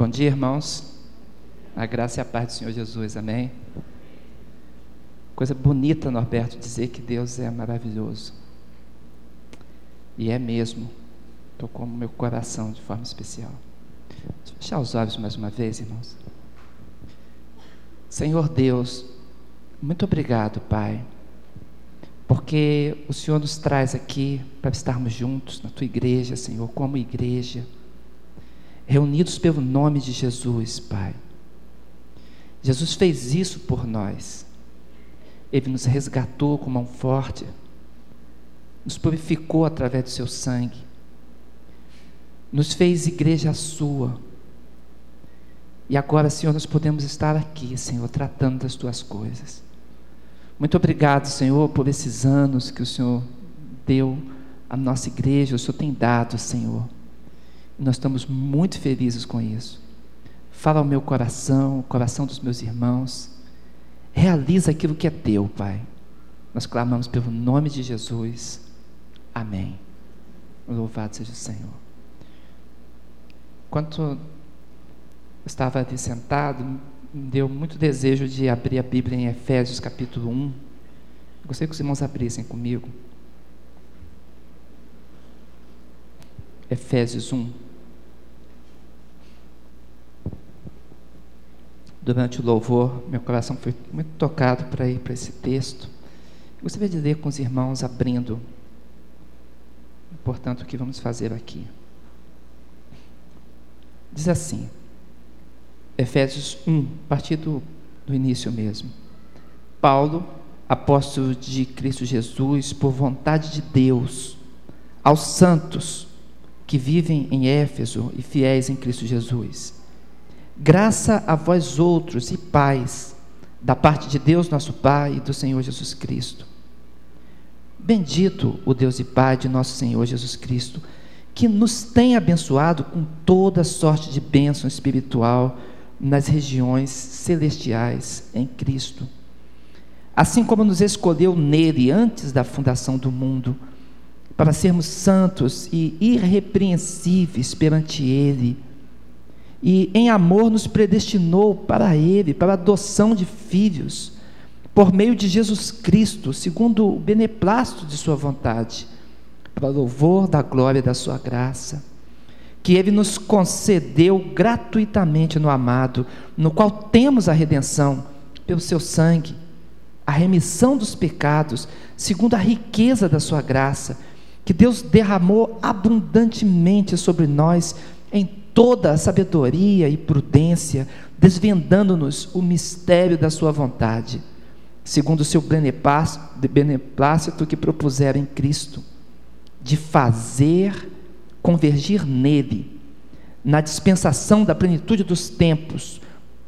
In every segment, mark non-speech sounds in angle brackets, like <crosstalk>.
Bom dia, irmãos. A graça e a paz do Senhor Jesus, amém? Coisa bonita, Norberto, dizer que Deus é maravilhoso. E é mesmo. Tocou no meu coração de forma especial. Deixa eu fechar os olhos mais uma vez, irmãos. Senhor Deus, muito obrigado, Pai, porque o Senhor nos traz aqui para estarmos juntos na tua igreja, Senhor, como igreja reunidos pelo nome de Jesus, Pai. Jesus fez isso por nós. Ele nos resgatou com mão forte, nos purificou através do seu sangue, nos fez igreja sua. E agora, Senhor, nós podemos estar aqui, Senhor, tratando das tuas coisas. Muito obrigado, Senhor, por esses anos que o Senhor deu à nossa igreja, o Senhor tem dado, Senhor nós estamos muito felizes com isso. Fala ao meu coração, o coração dos meus irmãos. Realiza aquilo que é teu, Pai. Nós clamamos pelo nome de Jesus. Amém. Louvado seja o Senhor. Enquanto estava ali sentado, me deu muito desejo de abrir a Bíblia em Efésios capítulo 1. Gostaria que os irmãos abrissem comigo. Efésios 1. Durante o louvor, meu coração foi muito tocado para ir para esse texto. Eu gostaria de ler com os irmãos abrindo. Portanto, o que vamos fazer aqui? Diz assim, Efésios 1, a partir do, do início mesmo. Paulo, apóstolo de Cristo Jesus, por vontade de Deus, aos santos que vivem em Éfeso e fiéis em Cristo Jesus Graça a vós outros e paz, da parte de Deus nosso Pai e do Senhor Jesus Cristo. Bendito o Deus e Pai de nosso Senhor Jesus Cristo, que nos tem abençoado com toda sorte de bênção espiritual nas regiões celestiais em Cristo. Assim como nos escolheu nele antes da fundação do mundo, para sermos santos e irrepreensíveis perante ele e em amor nos predestinou para Ele, para a adoção de filhos, por meio de Jesus Cristo, segundo o beneplácito de Sua vontade, para louvor da glória da Sua graça, que Ele nos concedeu gratuitamente no amado, no qual temos a redenção pelo Seu sangue, a remissão dos pecados, segundo a riqueza da Sua graça, que Deus derramou abundantemente sobre nós em toda a sabedoria e prudência, desvendando-nos o mistério da sua vontade, segundo o seu beneplácito que propuseram em Cristo, de fazer convergir nele, na dispensação da plenitude dos tempos,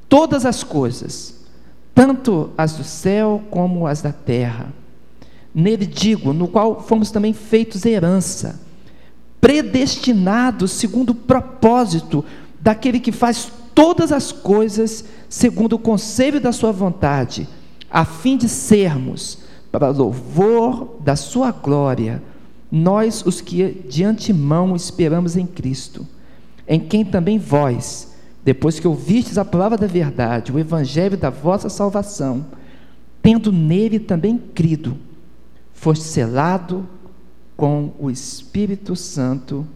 todas as coisas, tanto as do céu como as da terra. Nele digo, no qual fomos também feitos herança, predestinados segundo o propósito daquele que faz todas as coisas segundo o conselho da sua vontade, a fim de sermos, para louvor da sua glória, nós os que de antemão esperamos em Cristo, em quem também vós, depois que ouvistes a palavra da verdade, o evangelho da vossa salvação, tendo nele também crido, foste selado com o Espírito Santo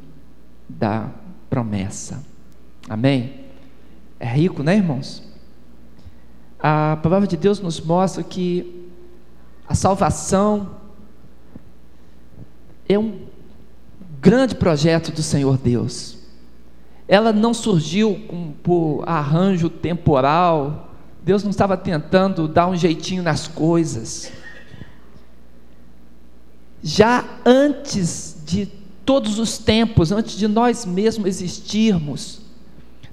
da promessa. Amém? É rico, né, irmãos? A palavra de Deus nos mostra que a salvação é um grande projeto do Senhor Deus. Ela não surgiu com, por arranjo temporal. Deus não estava tentando dar um jeitinho nas coisas já antes de todos os tempos, antes de nós mesmos existirmos,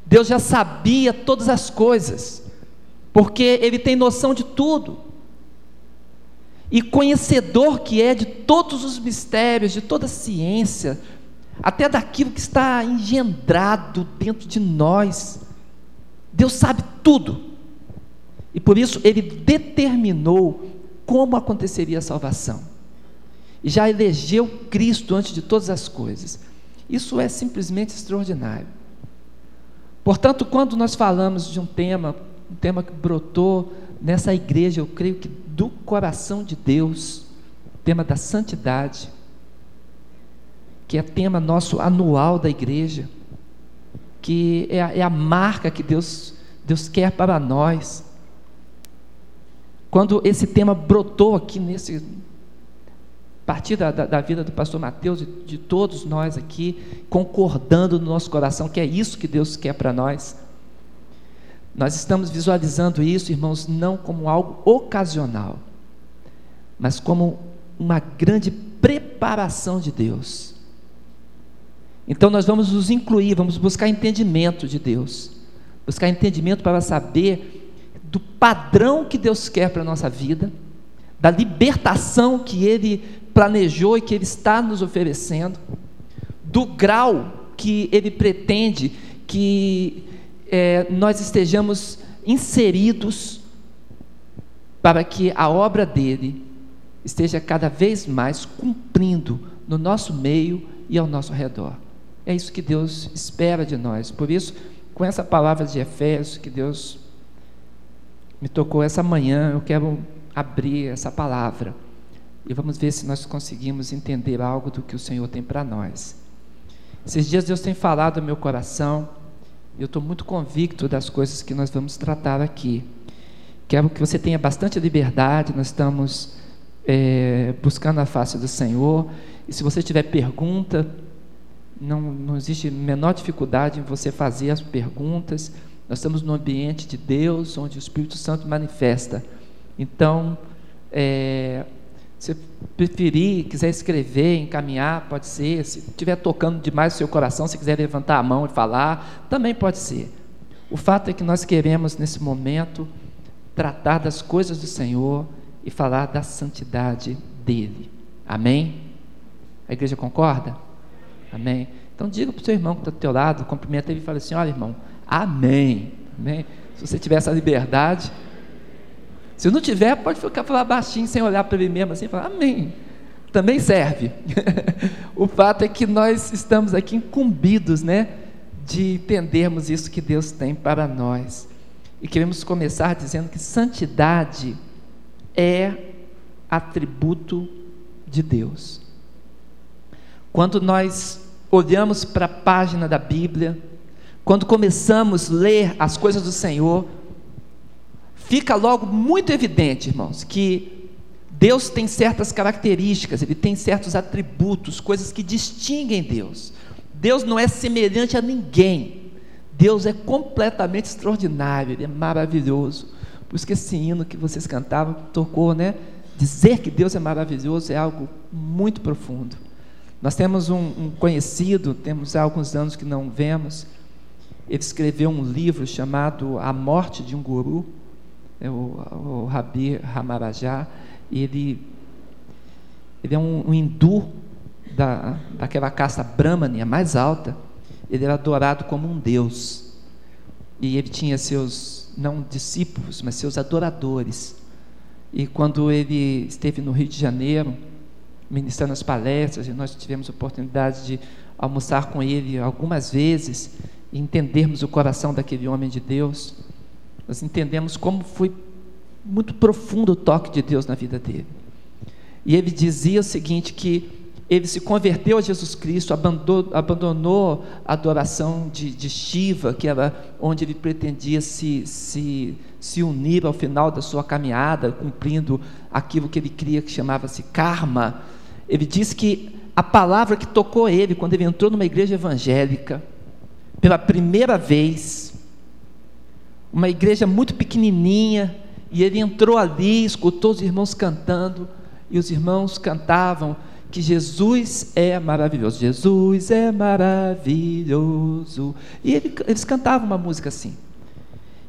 Deus já sabia todas as coisas, porque Ele tem noção de tudo, e conhecedor que é de todos os mistérios, de toda a ciência, até daquilo que está engendrado dentro de nós. Deus sabe tudo, e por isso Ele determinou como aconteceria a salvação e já elegeu Cristo antes de todas as coisas. Isso é simplesmente extraordinário. Portanto, quando nós falamos de um tema, um tema que brotou nessa igreja, eu creio que do coração de Deus, o tema da santidade, que é tema nosso anual da igreja, que é a, é a marca que Deus, Deus quer para nós. Quando esse tema brotou aqui nesse, partir da, da, da, vida do pastor Mateus e de todos nós aqui, concordando no nosso coração que é isso que Deus quer para nós. Nós estamos visualizando isso, irmãos, não como algo ocasional, mas como uma grande preparação de Deus. Então nós vamos nos incluir, vamos buscar entendimento de Deus, buscar entendimento para saber do padrão que Deus quer para a nossa vida, da libertação que Ele planejou e que Ele está nos oferecendo, do grau que Ele pretende que é, nós estejamos inseridos para que a obra dele esteja cada vez mais cumprindo no nosso meio e ao nosso redor. É isso que Deus espera de nós. Por isso, com essa palavra de Efésios que Deus me tocou essa manhã, eu quero abrir essa palavra e vamos ver se nós conseguimos entender algo do que o Senhor tem para nós. Esses dias Deus tem falado no meu coração, eu estou muito convicto das coisas que nós vamos tratar aqui. Quero que você tenha bastante liberdade, nós estamos é, buscando a face do Senhor, e se você tiver pergunta, não, não existe menor dificuldade em você fazer as perguntas. Nós estamos no ambiente de Deus, onde o Espírito Santo manifesta. Então, é, se preferir, quiser escrever, encaminhar, pode ser. Se estiver tocando demais o seu coração, se quiser levantar a mão e falar, também pode ser. O fato é que nós queremos, nesse momento, tratar das coisas do Senhor e falar da santidade dele. Amém? A igreja concorda? Amém? Então diga para o seu irmão que está do teu lado, cumprimenta ele e fala assim: olha, irmão, amém. amém. Se você tiver essa liberdade, se não tiver, pode ficar falar baixinho, sem olhar para ele mesmo assim, falar amém. Também serve. <laughs> o fato é que nós estamos aqui incumbidos, né, de entendermos isso que Deus tem para nós. E queremos começar dizendo que santidade é atributo de Deus. Quando nós olhamos para a página da Bíblia, quando começamos a ler as coisas do Senhor, fica logo muito evidente, irmãos, que Deus tem certas características, ele tem certos atributos, coisas que distinguem Deus. Deus não é semelhante a ninguém. Deus é completamente extraordinário, ele é maravilhoso. Por isso que esse hino que vocês cantavam tocou, né? Dizer que Deus é maravilhoso é algo muito profundo. Nós temos um, um conhecido, temos há alguns anos que não vemos, ele escreveu um livro chamado A Morte de um Guru o, o Rabi Ramarajá, ele, ele é um, um hindu da, daquela casta Brahmani, a mais alta, ele era adorado como um deus. E ele tinha seus, não discípulos, mas seus adoradores. E quando ele esteve no Rio de Janeiro, ministrando as palestras, e nós tivemos oportunidade de almoçar com ele algumas vezes entendermos o coração daquele homem de Deus. Nós entendemos como foi muito profundo o toque de Deus na vida dele. E ele dizia o seguinte: que ele se converteu a Jesus Cristo, abandonou, a adoração de, de, Shiva, que era onde ele pretendia se, se, se unir ao final da sua caminhada, cumprindo aquilo que ele cria que chamava-se karma. Ele disse que a palavra que tocou ele quando ele entrou numa igreja evangélica, pela primeira vez, uma igreja muito pequenininha, e ele entrou ali, escutou os irmãos cantando, e os irmãos cantavam que Jesus é maravilhoso. Jesus é maravilhoso. E ele, eles cantavam uma música assim.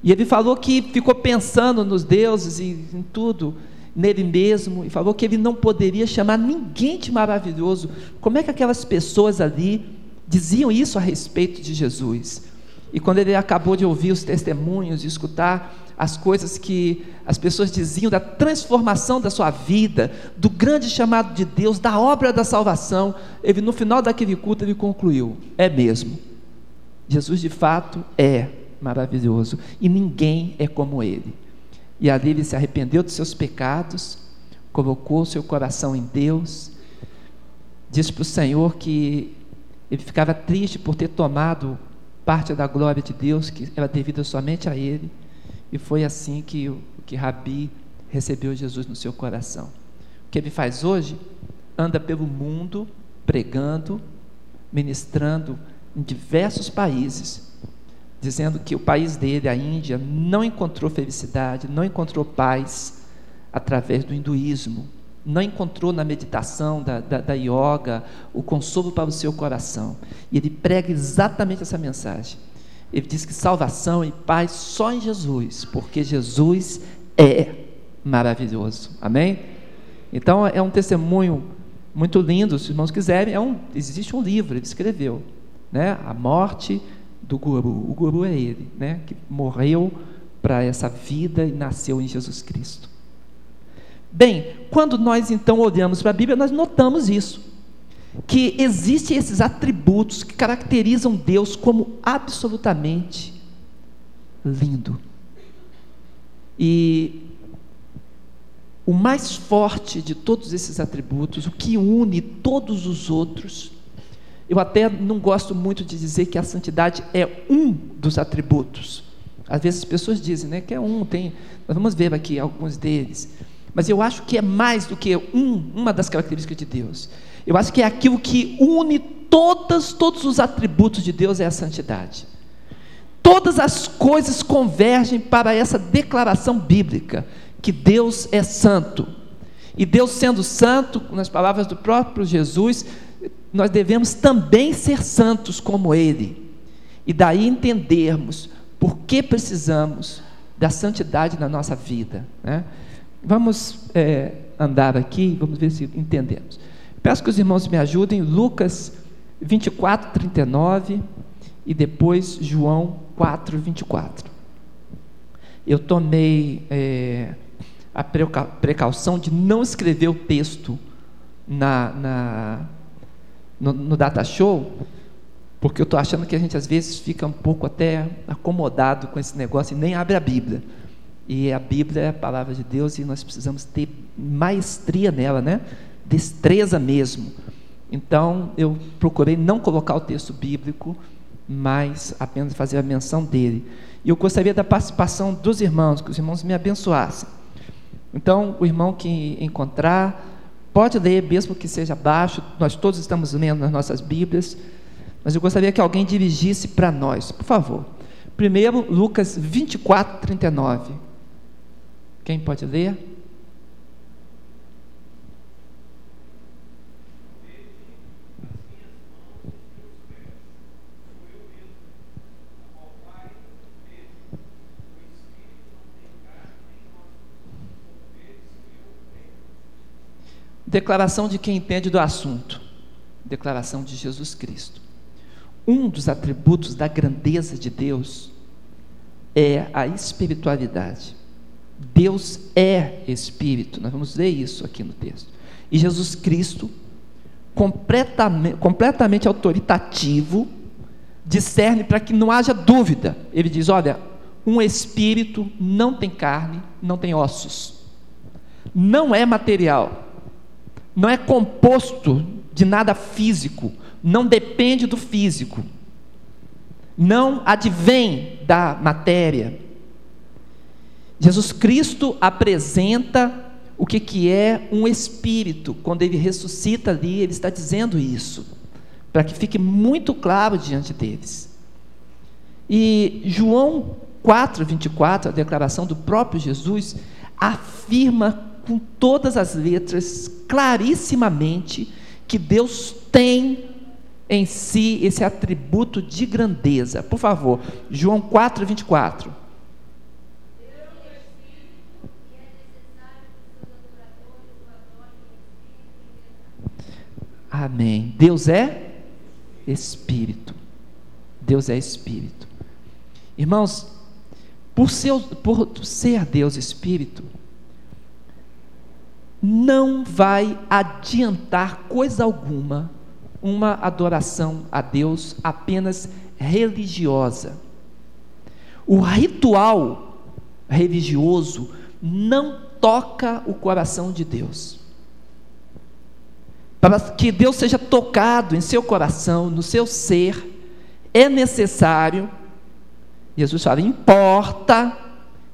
E ele falou que ficou pensando nos deuses e em tudo, nele mesmo, e falou que ele não poderia chamar ninguém de maravilhoso. Como é que aquelas pessoas ali diziam isso a respeito de Jesus? E quando ele acabou de ouvir os testemunhos, de escutar as coisas que as pessoas diziam da transformação da sua vida, do grande chamado de Deus, da obra da salvação, ele no final daquele culto ele concluiu: é mesmo. Jesus de fato é maravilhoso e ninguém é como ele. E ali ele se arrependeu dos seus pecados, colocou seu coração em Deus, disse para o Senhor que ele ficava triste por ter tomado parte da glória de Deus que era devida somente a ele, e foi assim que, que Rabi recebeu Jesus no seu coração. O que ele faz hoje? Anda pelo mundo pregando, ministrando em diversos países, dizendo que o país dele, a Índia, não encontrou felicidade, não encontrou paz através do hinduísmo, não encontrou na meditação da, da, da yoga o consolo para o seu coração. E ele prega exatamente essa mensagem. Ele diz que salvação e paz só em Jesus, porque Jesus é maravilhoso. Amém? Então é um testemunho muito lindo, se os irmãos quiserem. É um, existe um livro, ele escreveu, né? A morte do guru. O guru é ele, né? Que morreu para essa vida e nasceu em Jesus Cristo. Bem, quando nós então olhamos para a Bíblia, nós notamos isso. Que existem esses atributos que caracterizam Deus como absolutamente lindo. E o mais forte de todos esses atributos, o que une todos os outros, eu até não gosto muito de dizer que a santidade é um dos atributos. Às vezes as pessoas dizem né, que é um, tem. Nós vamos ver aqui alguns deles. Mas eu acho que é mais do que um, uma das características de Deus. Eu acho que é aquilo que une todas, todos os atributos de Deus é a santidade. Todas as coisas convergem para essa declaração bíblica que Deus é santo. E Deus sendo santo, nas palavras do próprio Jesus, nós devemos também ser santos como Ele. E daí entendermos por que precisamos da santidade na nossa vida. Né? Vamos é, andar aqui, vamos ver se entendemos. Peço que os irmãos me ajudem, Lucas 24, 39 e depois João 4, 24. Eu tomei é, a precaução de não escrever o texto na, na no, no data show, porque eu estou achando que a gente às vezes fica um pouco até acomodado com esse negócio e nem abre a Bíblia. E a Bíblia é a palavra de Deus e nós precisamos ter maestria nela, né? Destreza mesmo. Então, eu procurei não colocar o texto bíblico, mas apenas fazer a menção dele. E eu gostaria da participação dos irmãos, que os irmãos me abençoassem. Então, o irmão que encontrar, Pode ler, mesmo que seja baixo, nós todos estamos lendo nas nossas Bíblias, mas eu gostaria que alguém dirigisse para nós, por favor. Primeiro, Lucas 24, 39. Quem pode ler? Declaração de quem entende do assunto. Declaração de Jesus Cristo. Um dos atributos da grandeza de Deus é a espiritualidade. Deus é espírito. Nós vamos ler isso aqui no texto. E Jesus Cristo, completamente, completamente autoritativo, discerne para que não haja dúvida. Ele diz: olha, um espírito não tem carne, não tem ossos, não é material não é composto de nada físico, não depende do físico, não advém da matéria. Jesus Cristo apresenta o que, que é um espírito, quando ele ressuscita ali, ele está dizendo isso, para que fique muito claro diante deles. E João 4, 24, a declaração do próprio Jesus, afirma com todas as letras, clarissimamente, que Deus tem em si esse atributo de grandeza. Por favor, João 4, 24. Amém. Deus é Espírito. Deus é Espírito. Irmãos, por ser, por ser Deus Espírito, não vai adiantar coisa alguma uma adoração a Deus apenas religiosa. O ritual religioso não toca o coração de Deus. Para que Deus seja tocado em seu coração, no seu ser, é necessário, Jesus fala, importa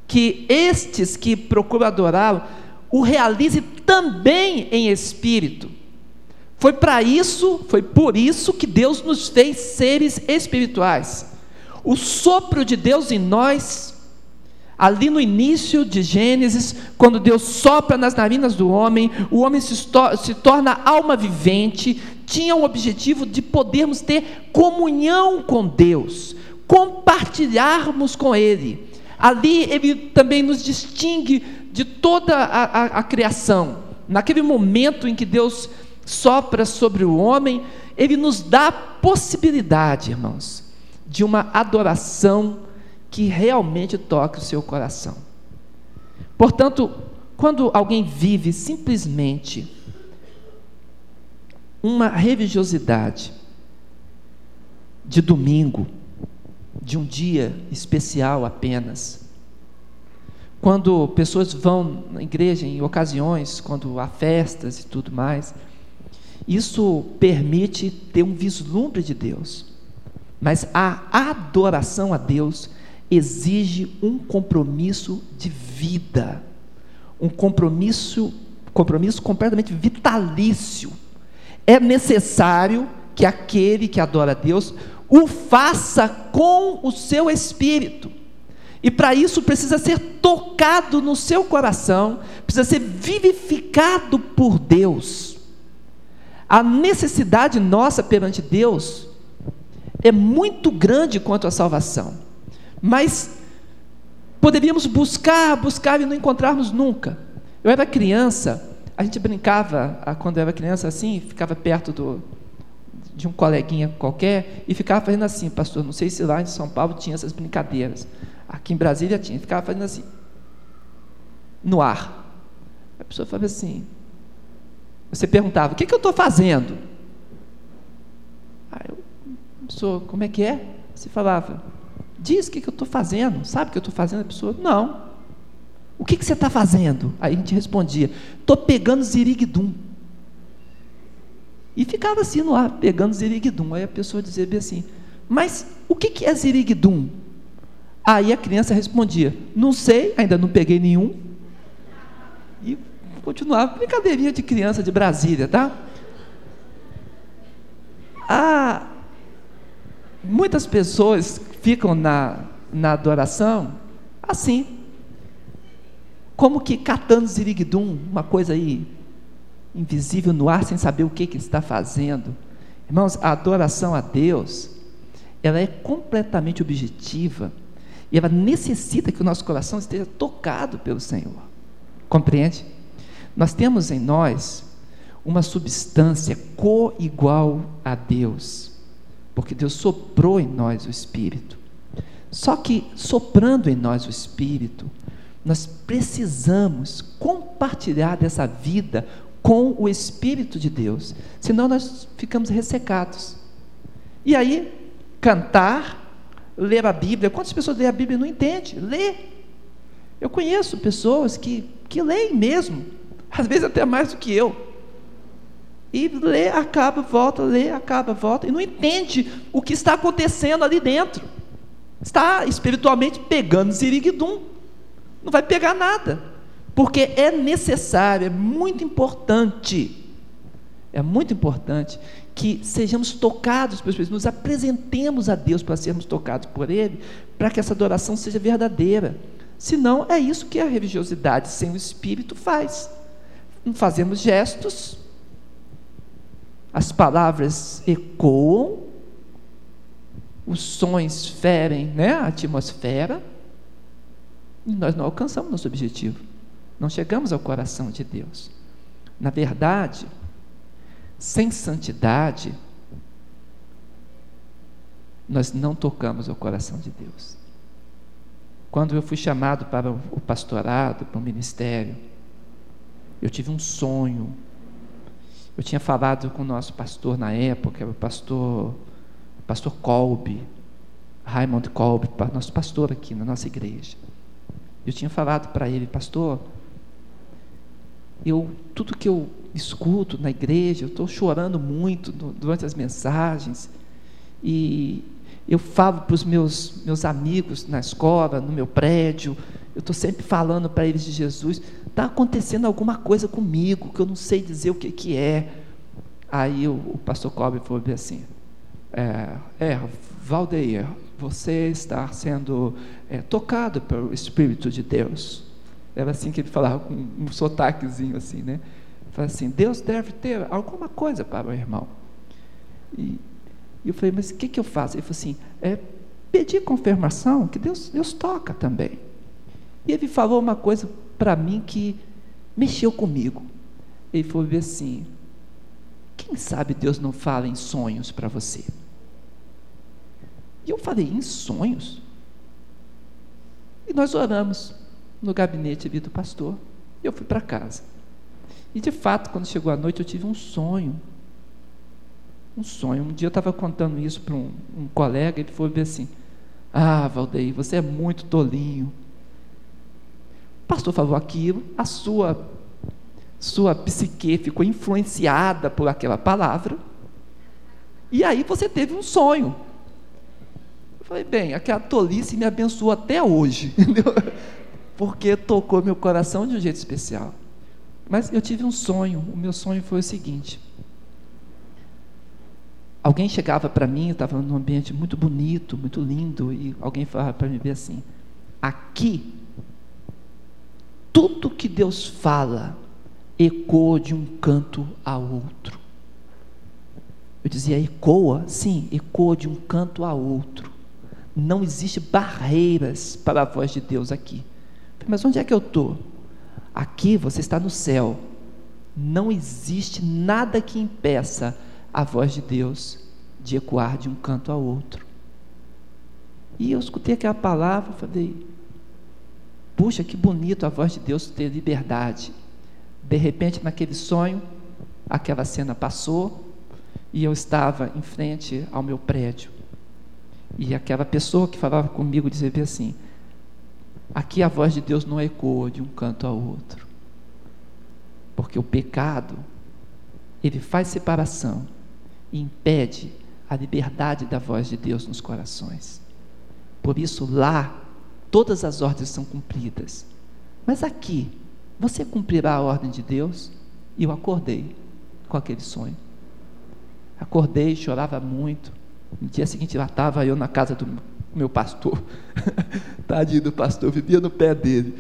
que estes que procuram adorá-lo o realize também em espírito. Foi para isso, foi por isso que Deus nos fez seres espirituais. O sopro de Deus em nós, ali no início de Gênesis, quando Deus sopra nas narinas do homem, o homem se, se torna alma vivente, tinha o objetivo de podermos ter comunhão com Deus, compartilharmos com Ele. Ali ele também nos distingue de toda a, a, a criação. Naquele momento em que Deus sopra sobre o homem, ele nos dá a possibilidade, irmãos, de uma adoração que realmente toque o seu coração. Portanto, quando alguém vive simplesmente uma religiosidade de domingo, de um dia especial apenas, quando pessoas vão na igreja em ocasiões, quando há festas e tudo mais, isso permite ter um vislumbre de Deus. Mas a adoração a Deus exige um compromisso de vida, um compromisso, compromisso completamente vitalício. É necessário que aquele que adora a Deus o faça com o seu espírito. E para isso precisa ser tocado no seu coração, precisa ser vivificado por Deus. A necessidade nossa perante Deus é muito grande quanto à salvação, mas poderíamos buscar, buscar e não encontrarmos nunca. Eu era criança, a gente brincava, quando eu era criança assim, ficava perto do, de um coleguinha qualquer e ficava fazendo assim, pastor, não sei se lá em São Paulo tinha essas brincadeiras, aqui em Brasília tinha, ficava fazendo assim, no ar. A pessoa falava assim, você perguntava: O que, que eu estou fazendo? Aí eu, como é que é? Você falava: Diz o que, que eu estou fazendo. Sabe o que eu estou fazendo? A pessoa: Não. O que, que você está fazendo? Aí a gente respondia: Estou pegando ziriguidum. E ficava assim no ar, pegando ziriguidum. Aí a pessoa dizia bem assim: Mas o que, que é ziriguidum? Aí a criança respondia: Não sei, ainda não peguei nenhum. E continuava, brincadeirinha de criança de Brasília, tá? Ah, muitas pessoas ficam na, na adoração assim, como que catando ziriguidum, uma coisa aí invisível no ar, sem saber o que, que está fazendo. Irmãos, a adoração a Deus, ela é completamente objetiva e ela necessita que o nosso coração esteja tocado pelo Senhor. Compreende? Nós temos em nós uma substância co-igual a Deus, porque Deus soprou em nós o Espírito. Só que soprando em nós o Espírito, nós precisamos compartilhar dessa vida com o Espírito de Deus, senão nós ficamos ressecados. E aí, cantar, ler a Bíblia, quantas pessoas lêem a Bíblia e não entendem? Lê. Eu conheço pessoas que, que leem mesmo, às vezes até mais do que eu. E lê, acaba, volta, lê, acaba, volta, e não entende o que está acontecendo ali dentro. Está espiritualmente pegando ziriguidum. Não vai pegar nada. Porque é necessário, é muito importante, é muito importante que sejamos tocados pelos Espírito, nos apresentemos a Deus para sermos tocados por Ele, para que essa adoração seja verdadeira. Senão, é isso que a religiosidade sem o Espírito faz fazemos gestos, as palavras ecoam, os sons ferem né, a atmosfera, e nós não alcançamos nosso objetivo, não chegamos ao coração de Deus. Na verdade, sem santidade, nós não tocamos ao coração de Deus. Quando eu fui chamado para o pastorado, para o ministério, eu tive um sonho. Eu tinha falado com o nosso pastor na época, o pastor, o pastor Colby. Raymond Kolb, nosso pastor aqui na nossa igreja. Eu tinha falado para ele, pastor, eu tudo que eu escuto na igreja, eu estou chorando muito durante as mensagens e eu falo para os meus meus amigos na escola, no meu prédio, eu estou sempre falando para eles de Jesus. Está acontecendo alguma coisa comigo que eu não sei dizer o que, que é. Aí o, o pastor Cobre falou assim: é, é, Valdeir, você está sendo é, tocado pelo Espírito de Deus. Era assim que ele falava, com um sotaquezinho assim, né? Fala assim: Deus deve ter alguma coisa para o irmão. E, e eu falei: Mas o que, que eu faço? Ele falou assim: É pedir confirmação, que Deus, Deus toca também. E ele falou uma coisa para mim que mexeu comigo. Ele falou assim: Quem sabe Deus não fala em sonhos para você? E eu falei: Em sonhos? E nós oramos no gabinete ali do pastor. E eu fui para casa. E de fato, quando chegou a noite, eu tive um sonho. Um sonho. Um dia eu estava contando isso para um, um, colega, ele ver assim: Ah, Valdeir, você é muito tolinho. Pastor falou aquilo, a sua, sua psique ficou influenciada por aquela palavra, e aí você teve um sonho. Eu falei, bem, aquela tolice me abençoou até hoje, <laughs> porque tocou meu coração de um jeito especial. Mas eu tive um sonho, o meu sonho foi o seguinte: alguém chegava para mim, eu estava num ambiente muito bonito, muito lindo, e alguém falava para mim assim: aqui, tudo que Deus fala ecoa de um canto a outro. Eu dizia, ecoa? Sim, ecoa de um canto a outro. Não existe barreiras para a voz de Deus aqui. Mas onde é que eu estou? Aqui você está no céu. Não existe nada que impeça a voz de Deus de ecoar de um canto ao outro. E eu escutei aquela palavra, falei: puxa, que bonito a voz de Deus ter liberdade. De repente, naquele sonho, aquela cena passou e eu estava em frente ao meu prédio. E aquela pessoa que falava comigo dizia assim: Aqui a voz de Deus não ecoa de um canto ao outro. Porque o pecado, ele faz separação e impede a liberdade da voz de Deus nos corações. Por isso, lá, todas as ordens são cumpridas. Mas aqui, você cumprirá a ordem de Deus? E eu acordei com aquele sonho. Acordei, chorava muito. No dia seguinte, lá estava eu na casa do meu pastor. <laughs> Tadinho do pastor, vivia no pé dele.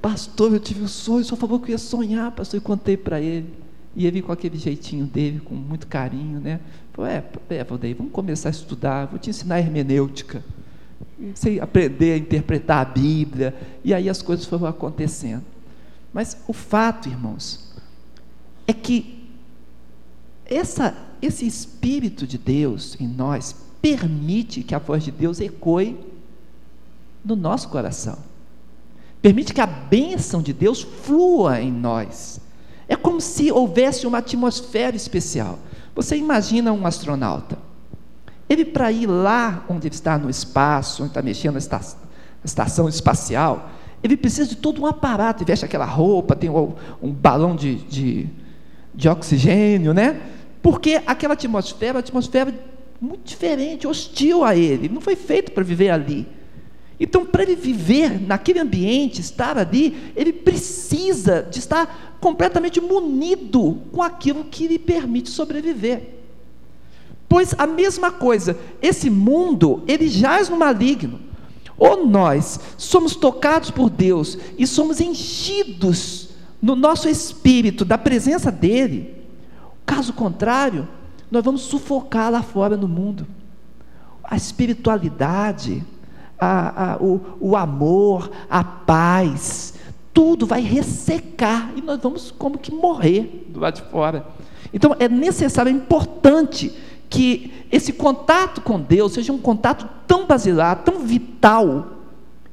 Pastor, eu tive um sonho, só falou que eu ia sonhar, pastor, e contei para ele. E ele com aquele jeitinho dele, com muito carinho, né? Falou, é, é Valdeir, vamos começar a estudar, vou te ensinar hermenêutica. Você aprender a interpretar a Bíblia. E aí as coisas foram acontecendo. Mas o fato, irmãos, é que essa, esse Espírito de Deus em nós permite que a voz de Deus ecoe no nosso coração. Permite que a bênção de Deus flua em nós. É como se houvesse uma atmosfera especial. Você imagina um astronauta. Ele, para ir lá onde ele está no espaço, onde está mexendo na estação, espacial, ele precisa de todo um aparato. Ele veste aquela roupa, tem um, um balão de, de, de oxigênio, né? Porque aquela atmosfera, a atmosfera muito diferente, hostil a. Ele não foi feito para viver ali. Então, para ele viver naquele ambiente, estar ali, ele precisa de estar completamente munido com aquilo que lhe permite sobreviver. Pois a mesma coisa, esse mundo, ele jaz no maligno. Ou nós somos tocados por Deus e somos enchidos no nosso espírito da presença dele. Caso contrário, nós vamos sufocar lá fora no mundo. A espiritualidade, a, a, o, o amor, a paz, tudo vai ressecar e nós vamos como que morrer do lado de fora. Então é necessário, é importante que esse contato com Deus seja um contato tão basilar, tão vital,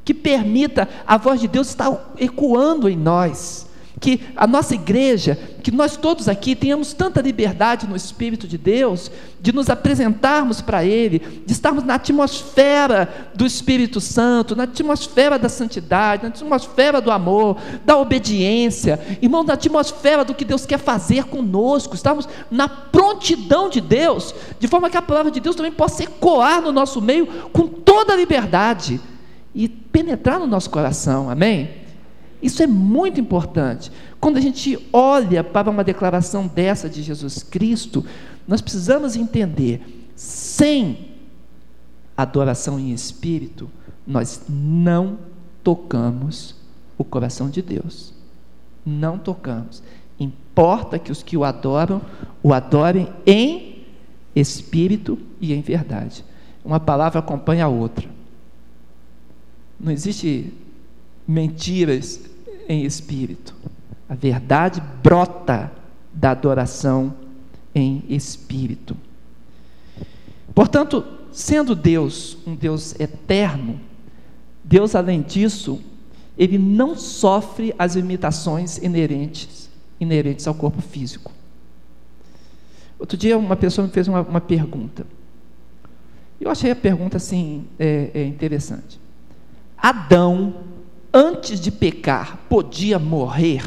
que permita a voz de Deus estar ecoando em nós que a nossa igreja, que nós todos aqui tenhamos tanta liberdade no Espírito de Deus, de nos apresentarmos para Ele, de estarmos na atmosfera do Espírito Santo, na atmosfera da santidade, na atmosfera do amor, da obediência, irmão, na atmosfera do que Deus quer fazer conosco, estamos na prontidão de Deus, de forma que a palavra de Deus também possa ecoar no nosso meio com toda a liberdade e penetrar no nosso coração, amém? Isso é muito importante. Quando a gente olha para uma declaração dessa de Jesus Cristo, nós precisamos entender: sem adoração em espírito, nós não tocamos o coração de Deus. Não tocamos. Importa que os que o adoram, o adorem em espírito e em verdade. Uma palavra acompanha a outra. Não existe mentiras em espírito. A verdade brota da adoração em espírito. Portanto, sendo Deus um Deus eterno, Deus, além disso, ele não sofre as limitações inerentes, inerentes ao corpo físico. Outro dia, uma pessoa me fez uma, uma pergunta. Eu achei a pergunta assim é, é interessante. Adão, antes de pecar, podia morrer?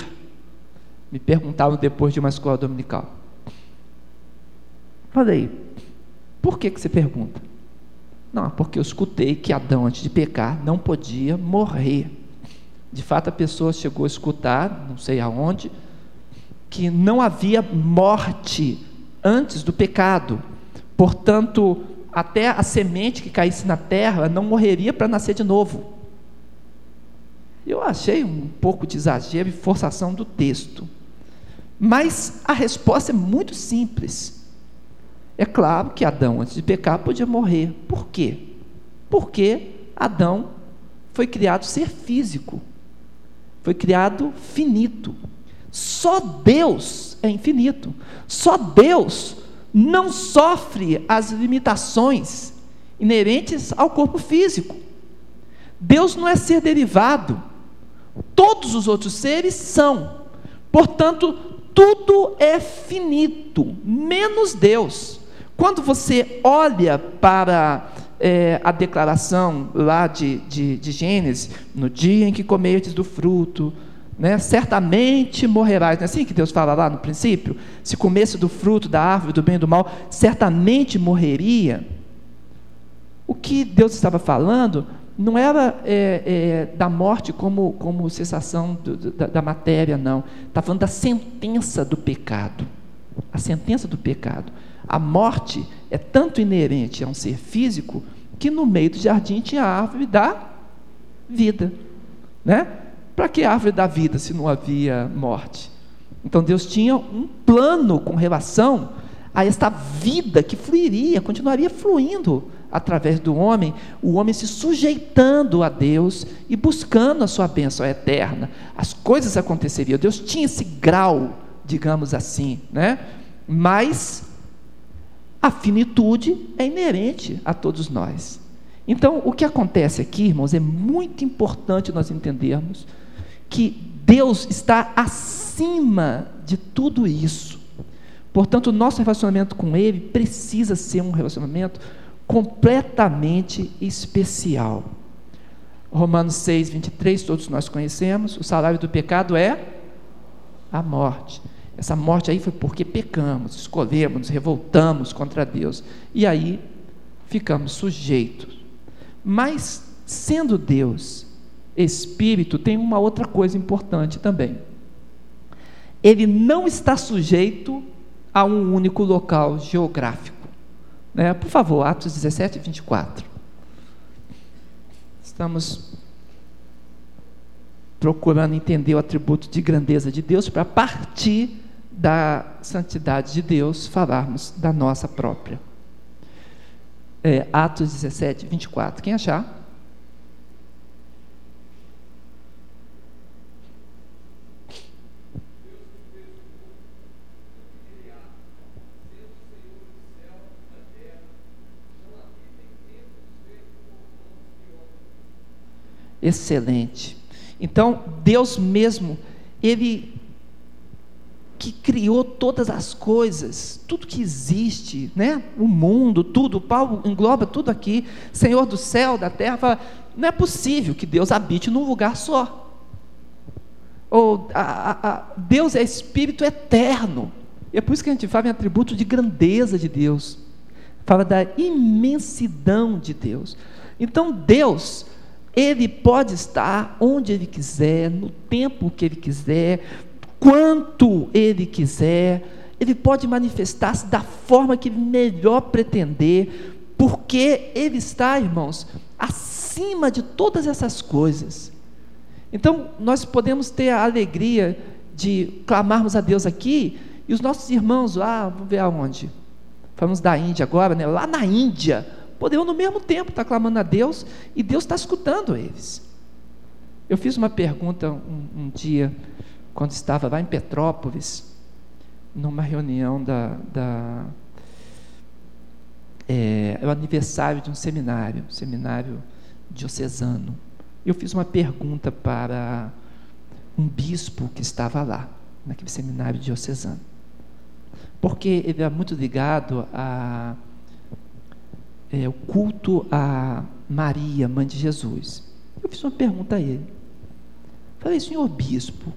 Me perguntaram depois de uma escola dominical. Falei, por que, que você pergunta? Não, porque eu escutei que Adão, antes de pecar, não podia morrer. De fato, a pessoa chegou a escutar, não sei aonde, que não havia morte antes do pecado. Portanto, até a semente que caísse na terra não morreria para nascer de novo. Eu achei um pouco de exagero e forçação do texto. Mas a resposta é muito simples. É claro que Adão, antes de pecar, podia morrer. Por quê? Porque Adão foi criado ser físico, foi criado finito. Só Deus é infinito. Só Deus não sofre as limitações inerentes ao corpo físico. Deus não é ser derivado. Todos os outros seres são. Portanto, tudo é finito, menos Deus. Quando você olha para é, a declaração lá de, de, de Gênesis, no dia em que comerdes do fruto, né, certamente morrerás. Não é assim que Deus fala lá no princípio? Se comesse do fruto da árvore do bem e do mal, certamente morreria. O que Deus estava falando não era é, é, da morte como, como cessação do, da, da, matéria, não. Está falando da sentença do pecado. A sentença do pecado. A morte é tanto inerente a um ser físico que no meio do jardim tinha a árvore da vida. Né? Para que árvore da vida se não havia morte? Então Deus tinha um plano com relação a esta vida que fluiria, continuaria fluindo através do homem, o homem se sujeitando a Deus e buscando a sua bênção eterna. As coisas aconteceriam. Deus tinha esse grau, digamos assim, né? Mas a finitude é inerente a todos nós. Então, o que acontece aqui, irmãos, é muito importante nós entendermos que Deus está acima de tudo isso. Portanto, o nosso relacionamento com Ele precisa ser um relacionamento completamente especial. Romanos 6, 23, todos nós conhecemos, o salário do pecado é a morte. Essa morte aí foi porque pecamos, escolhemos, nos revoltamos contra Deus. E aí ficamos sujeitos. Mas, sendo Deus Espírito, tem uma outra coisa importante também. Ele não está sujeito a um único local geográfico. Né? Por favor, Atos 17 e 24. Estamos procurando entender o atributo de grandeza de Deus para partir da santidade de Deus falarmos da nossa própria. É, Atos 17, 24. Quem achar? Excelente. Então, Deus mesmo, Ele que criou todas as coisas, tudo que existe, né? O mundo, tudo, Paulo engloba tudo aqui, Senhor do céu, da terra, fala, não é possível que Deus habite num lugar só. Ou a, a, a, Deus é espírito eterno. E é por isso que a gente fala em atributo de grandeza de Deus. Fala da imensidão de Deus. Então Deus, ele pode estar onde ele quiser, no tempo que ele quiser, quanto ele quiser, ele pode manifestar-se da forma que melhor pretender, porque ele está, irmãos, acima de todas essas coisas. Então, nós podemos ter a alegria de clamarmos a Deus aqui, e os nossos irmãos lá, vamos ver aonde? Falamos da Índia agora, né? lá na Índia, poderiam no mesmo tempo estar clamando a Deus, e Deus está escutando eles. Eu fiz uma pergunta um, um dia quando estava lá em Petrópolis, numa reunião da. da é, é o aniversário de um seminário, seminário diocesano. Eu fiz uma pergunta para um bispo que estava lá, naquele seminário diocesano. Porque ele era muito ligado a é, o culto a Maria, mãe de Jesus. Eu fiz uma pergunta a ele. Falei, senhor bispo,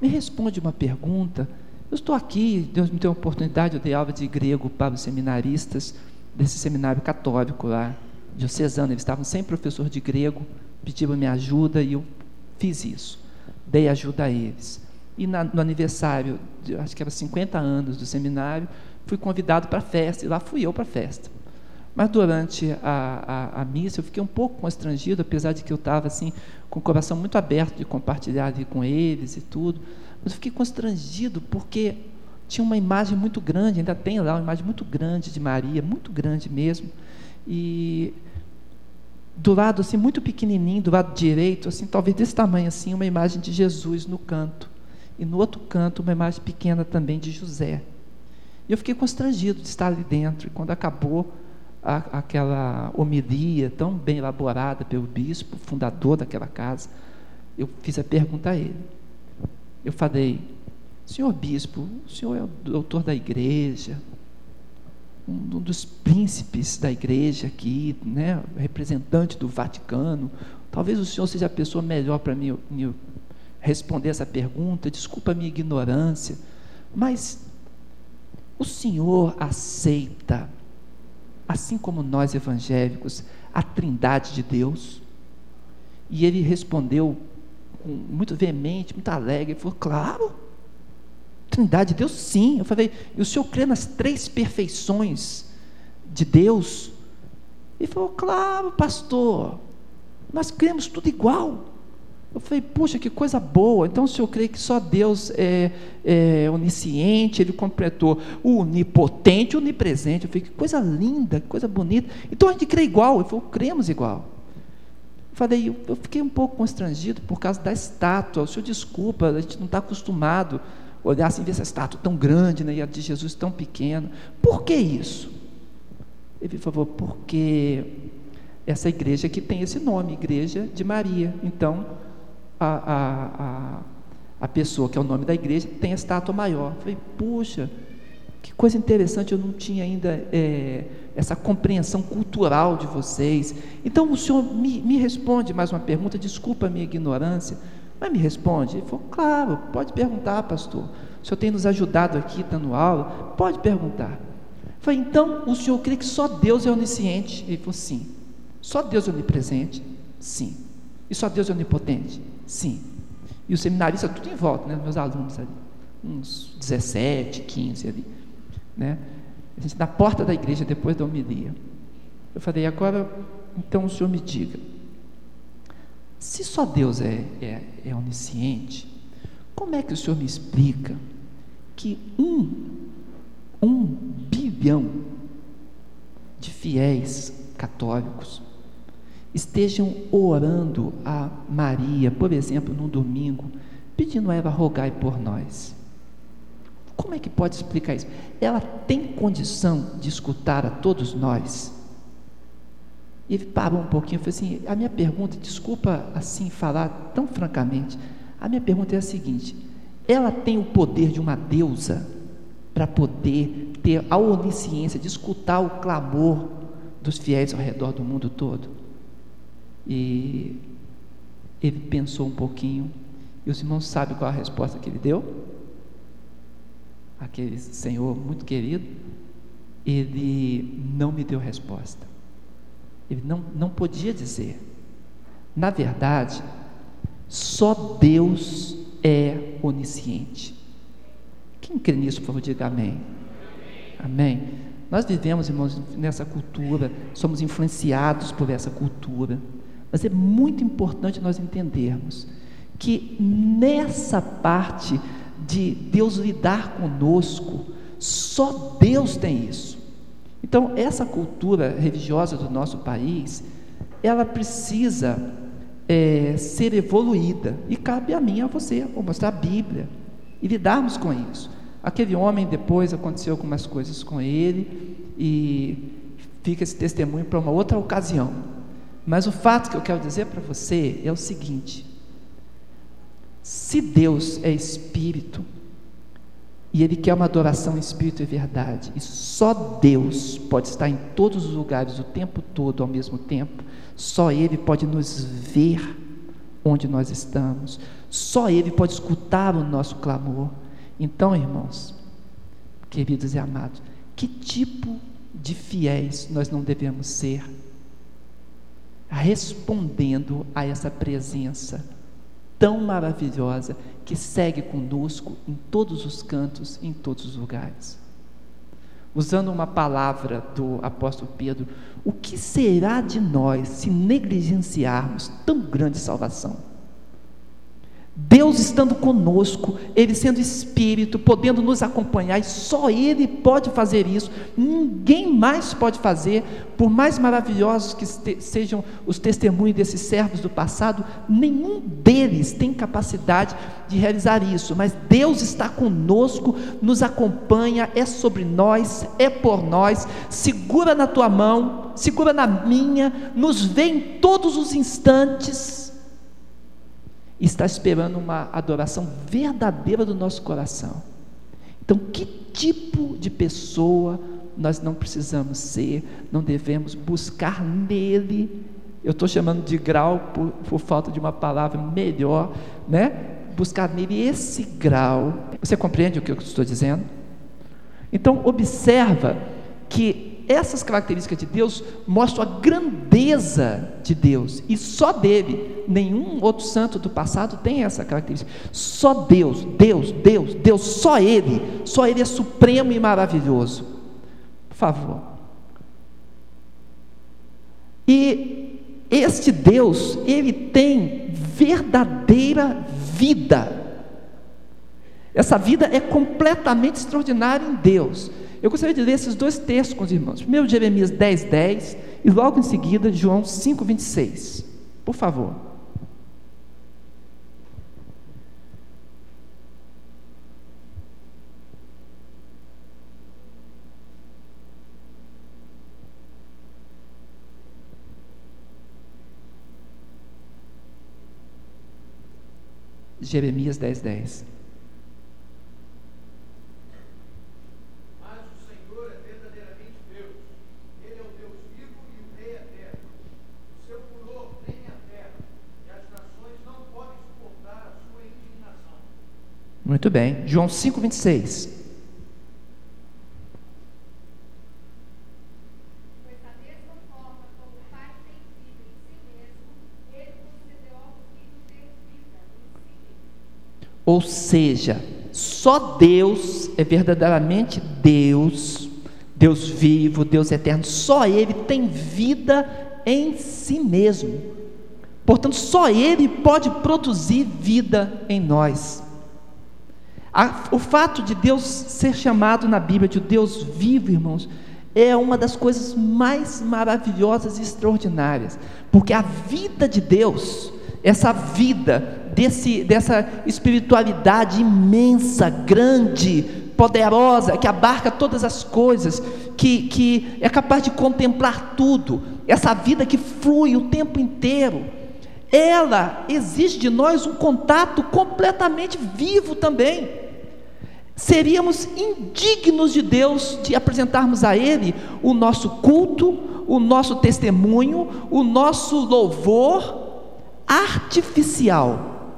me responde uma pergunta. Eu estou aqui, Deus me deu a oportunidade, eu dei aula de grego para os seminaristas desse seminário católico lá, diocesano. Eles estavam sem professor de grego, pediram minha ajuda e eu fiz isso. Dei ajuda a eles. E na, no aniversário, acho que era 50 anos do seminário, fui convidado para a festa, e lá fui eu para a festa. Mas durante a, a, a, missa eu fiquei um pouco constrangido, apesar de que eu estava assim, com o coração muito aberto de compartilhar ali com eles e tudo. Mas eu fiquei constrangido porque tinha uma imagem muito grande, ainda tem lá uma imagem muito grande de Maria, muito grande mesmo. E do lado assim, muito pequenininho, do lado direito, assim, talvez desse tamanho assim, uma imagem de Jesus no canto. E no outro canto, uma imagem pequena também de José. E eu fiquei constrangido de estar ali dentro. E quando acabou, a, aquela homilia tão bem elaborada pelo bispo, fundador daquela casa, eu fiz a pergunta a ele. Eu falei, senhor bispo, o senhor é o doutor da igreja, um dos príncipes da igreja aqui, né, representante do Vaticano, talvez o senhor seja a pessoa melhor para me, me responder essa pergunta, desculpa a minha ignorância, mas o senhor aceita assim como nós evangélicos, a trindade de Deus? E ele respondeu muito veemente, muito alegre, ele falou, claro, trindade de Deus sim. Eu falei, e o senhor crê nas três perfeições de Deus? Ele falou, claro, pastor, nós cremos tudo igual. Eu falei, puxa, que coisa boa. Então o senhor crê que só Deus é, é onisciente, ele completou o onipotente, onipresente. Eu falei, que coisa linda, que coisa bonita. Então a gente crê igual. Ele falou, cremos igual. Eu falei, eu fiquei um pouco constrangido por causa da estátua. O senhor desculpa, a gente não está acostumado a olhar assim, ver essa estátua tão grande né, e a de Jesus tão pequena. Por que isso? Ele falou, porque essa igreja aqui tem esse nome, Igreja de Maria. Então, a, a, a pessoa que é o nome da igreja tem a estátua maior. Eu falei, puxa, que coisa interessante, eu não tinha ainda é, essa compreensão cultural de vocês. Então o senhor me, me responde mais uma pergunta, desculpa a minha ignorância, mas me responde. Ele falou, claro, pode perguntar, pastor. O senhor tem nos ajudado aqui, dando aula, pode perguntar. Eu falei, então o senhor crê que só Deus é onisciente? Ele falou, sim. Só Deus é onipresente? Sim. E só Deus é onipotente? Sim. E os seminaristas tudo em volta, né? Meus alunos ali, uns 17, 15 ali, né? A gente na porta da igreja depois da homilia. Eu falei, agora, então o senhor me diga, se só Deus é, é, é onisciente, como é que o senhor me explica que um, um bilhão de fiéis católicos estejam orando a Maria, por exemplo, num domingo, pedindo a ela rogai por nós. Como é que pode explicar isso? Ela tem condição de escutar a todos nós? E ele parou um pouquinho e falou assim: a minha pergunta, desculpa assim falar tão francamente, a minha pergunta é a seguinte: ela tem o poder de uma deusa para poder ter a onisciência de escutar o clamor dos fiéis ao redor do mundo todo. E ele pensou um pouquinho, e os irmãos sabem qual a resposta que ele deu? Aquele senhor muito querido, ele não me deu resposta. Ele não, não podia dizer. Na verdade, só Deus é onisciente. Quem crê nisso, por favor, diga amém. Amém. Nós vivemos, irmãos, nessa cultura, somos influenciados por essa cultura. Mas é muito importante nós entendermos que nessa parte de Deus lidar conosco, só Deus tem isso. Então, essa cultura religiosa do nosso país, ela precisa é, ser evoluída. E cabe a mim a você, vou mostrar a Bíblia e lidarmos com isso. Aquele homem, depois aconteceu algumas coisas com ele, e fica esse testemunho para uma outra ocasião. Mas o fato que eu quero dizer para você é o seguinte: se Deus é espírito, e Ele quer uma adoração em espírito e verdade, e só Deus pode estar em todos os lugares o tempo todo ao mesmo tempo, só Ele pode nos ver onde nós estamos, só Ele pode escutar o nosso clamor. Então, irmãos, queridos e amados, que tipo de fiéis nós não devemos ser? Respondendo a essa presença tão maravilhosa que segue conosco em todos os cantos, em todos os lugares. Usando uma palavra do apóstolo Pedro, o que será de nós se negligenciarmos tão grande salvação? Deus estando conosco, Ele sendo Espírito, podendo nos acompanhar, e só Ele pode fazer isso, ninguém mais pode fazer, por mais maravilhosos que sejam os testemunhos desses servos do passado, nenhum deles tem capacidade de realizar isso, mas Deus está conosco, nos acompanha, é sobre nós, é por nós, segura na tua mão, segura na minha, nos vê em todos os instantes, está esperando uma adoração verdadeira do nosso coração. Então, que tipo de pessoa nós não precisamos ser, não devemos buscar nele? Eu estou chamando de grau por, por falta de uma palavra melhor, né? Buscar nele esse grau. Você compreende o que eu estou dizendo? Então, observa que essas características de Deus mostram a grandeza de Deus e só dele. Nenhum outro santo do passado tem essa característica. Só Deus, Deus, Deus, Deus, só Ele, só Ele é supremo e maravilhoso. Por favor. E este Deus, ele tem verdadeira vida. Essa vida é completamente extraordinária em Deus. Eu gostaria de ler esses dois textos com os irmãos. Primeiro Jeremias 10, 10 e logo em seguida João 5, 26. Por favor. Jeremias 10, 10. Muito bem. João 5,26. Ou seja, só Deus é verdadeiramente Deus, Deus vivo, Deus eterno, só Ele tem vida em si mesmo. Portanto, só Ele pode produzir vida em nós. A, o fato de Deus ser chamado na Bíblia de Deus vivo, irmãos, é uma das coisas mais maravilhosas e extraordinárias, porque a vida de Deus, essa vida, desse, dessa espiritualidade imensa, grande, poderosa, que abarca todas as coisas, que, que é capaz de contemplar tudo, essa vida que flui o tempo inteiro, ela exige de nós um contato completamente vivo também. Seríamos indignos de Deus de apresentarmos a Ele o nosso culto, o nosso testemunho, o nosso louvor artificial,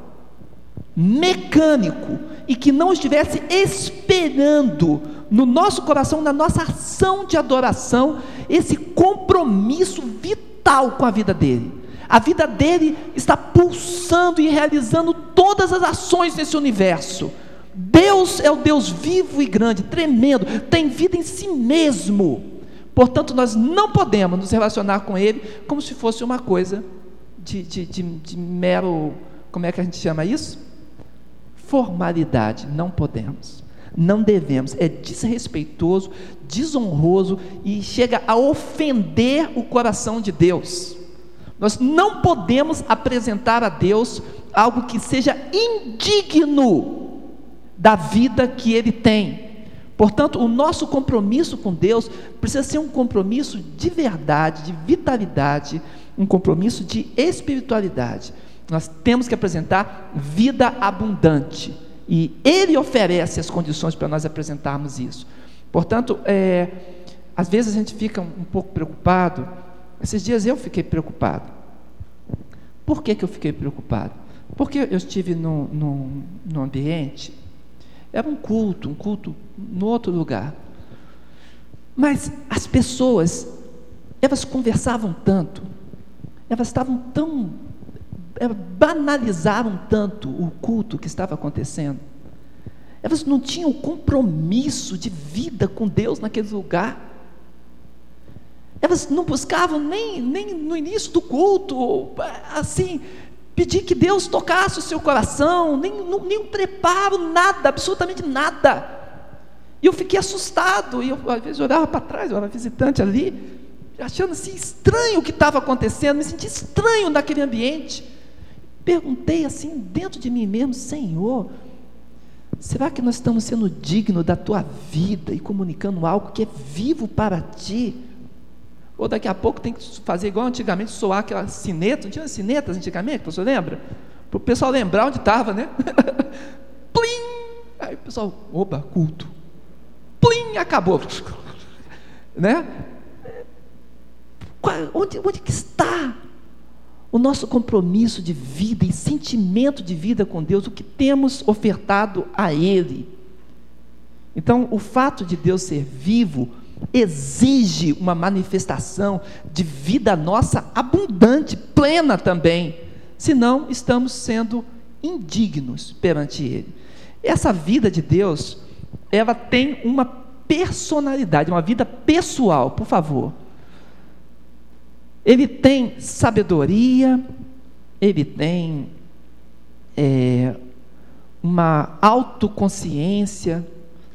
mecânico, e que não estivesse esperando no nosso coração, na nossa ação de adoração, esse compromisso vital com a vida dele. A vida dele está pulsando e realizando todas as ações nesse universo. Deus é o Deus vivo e grande, tremendo, tem vida em si mesmo. Portanto, nós não podemos nos relacionar com Ele como se fosse uma coisa de, de, de, de mero, como é que a gente chama isso? Formalidade. Não podemos. Não devemos. É desrespeitoso, desonroso e chega a ofender o coração de Deus. Nós não podemos apresentar a Deus algo que seja indigno da vida que Ele tem. Portanto, o nosso compromisso com Deus precisa ser um compromisso de verdade, de vitalidade, um compromisso de espiritualidade. Nós temos que apresentar vida abundante. E Ele oferece as condições para nós apresentarmos isso. Portanto, é, às vezes a gente fica um pouco preocupado esses dias eu fiquei preocupado. Por que, que eu fiquei preocupado? Porque eu estive no, no, no ambiente, era um culto, um culto no outro lugar. Mas as pessoas, elas conversavam tanto, elas estavam tão, elas banalizaram tanto o culto que estava acontecendo. Elas não tinham compromisso de vida com Deus naquele lugar. Elas não buscavam nem, nem no início do culto, assim, pedir que Deus tocasse o seu coração, nem, um preparo, nada, absolutamente nada. E eu fiquei assustado, e eu às vezes olhava para trás, eu era visitante ali, achando assim estranho o que estava acontecendo, me senti estranho naquele ambiente. Perguntei assim dentro de mim mesmo, Senhor, será que nós estamos sendo dignos da tua vida e comunicando algo que é vivo para ti? Ou daqui a pouco tem que fazer igual antigamente, soar aquela sineta. Não tinha sinetas antigamente, você lembra? Para o pessoal lembrar onde estava, né? <laughs> Plim! Aí o pessoal, opa, culto. Plim! Acabou. <laughs> né? Onde, onde que está o nosso compromisso de vida e sentimento de vida com Deus? O que temos ofertado a Ele? Então, o fato de Deus ser vivo exige uma manifestação de vida nossa abundante, plena também. Senão, estamos sendo indignos perante Ele. Essa vida de Deus, ela tem uma personalidade, uma vida pessoal, por favor. Ele tem sabedoria, ele tem é, uma autoconsciência,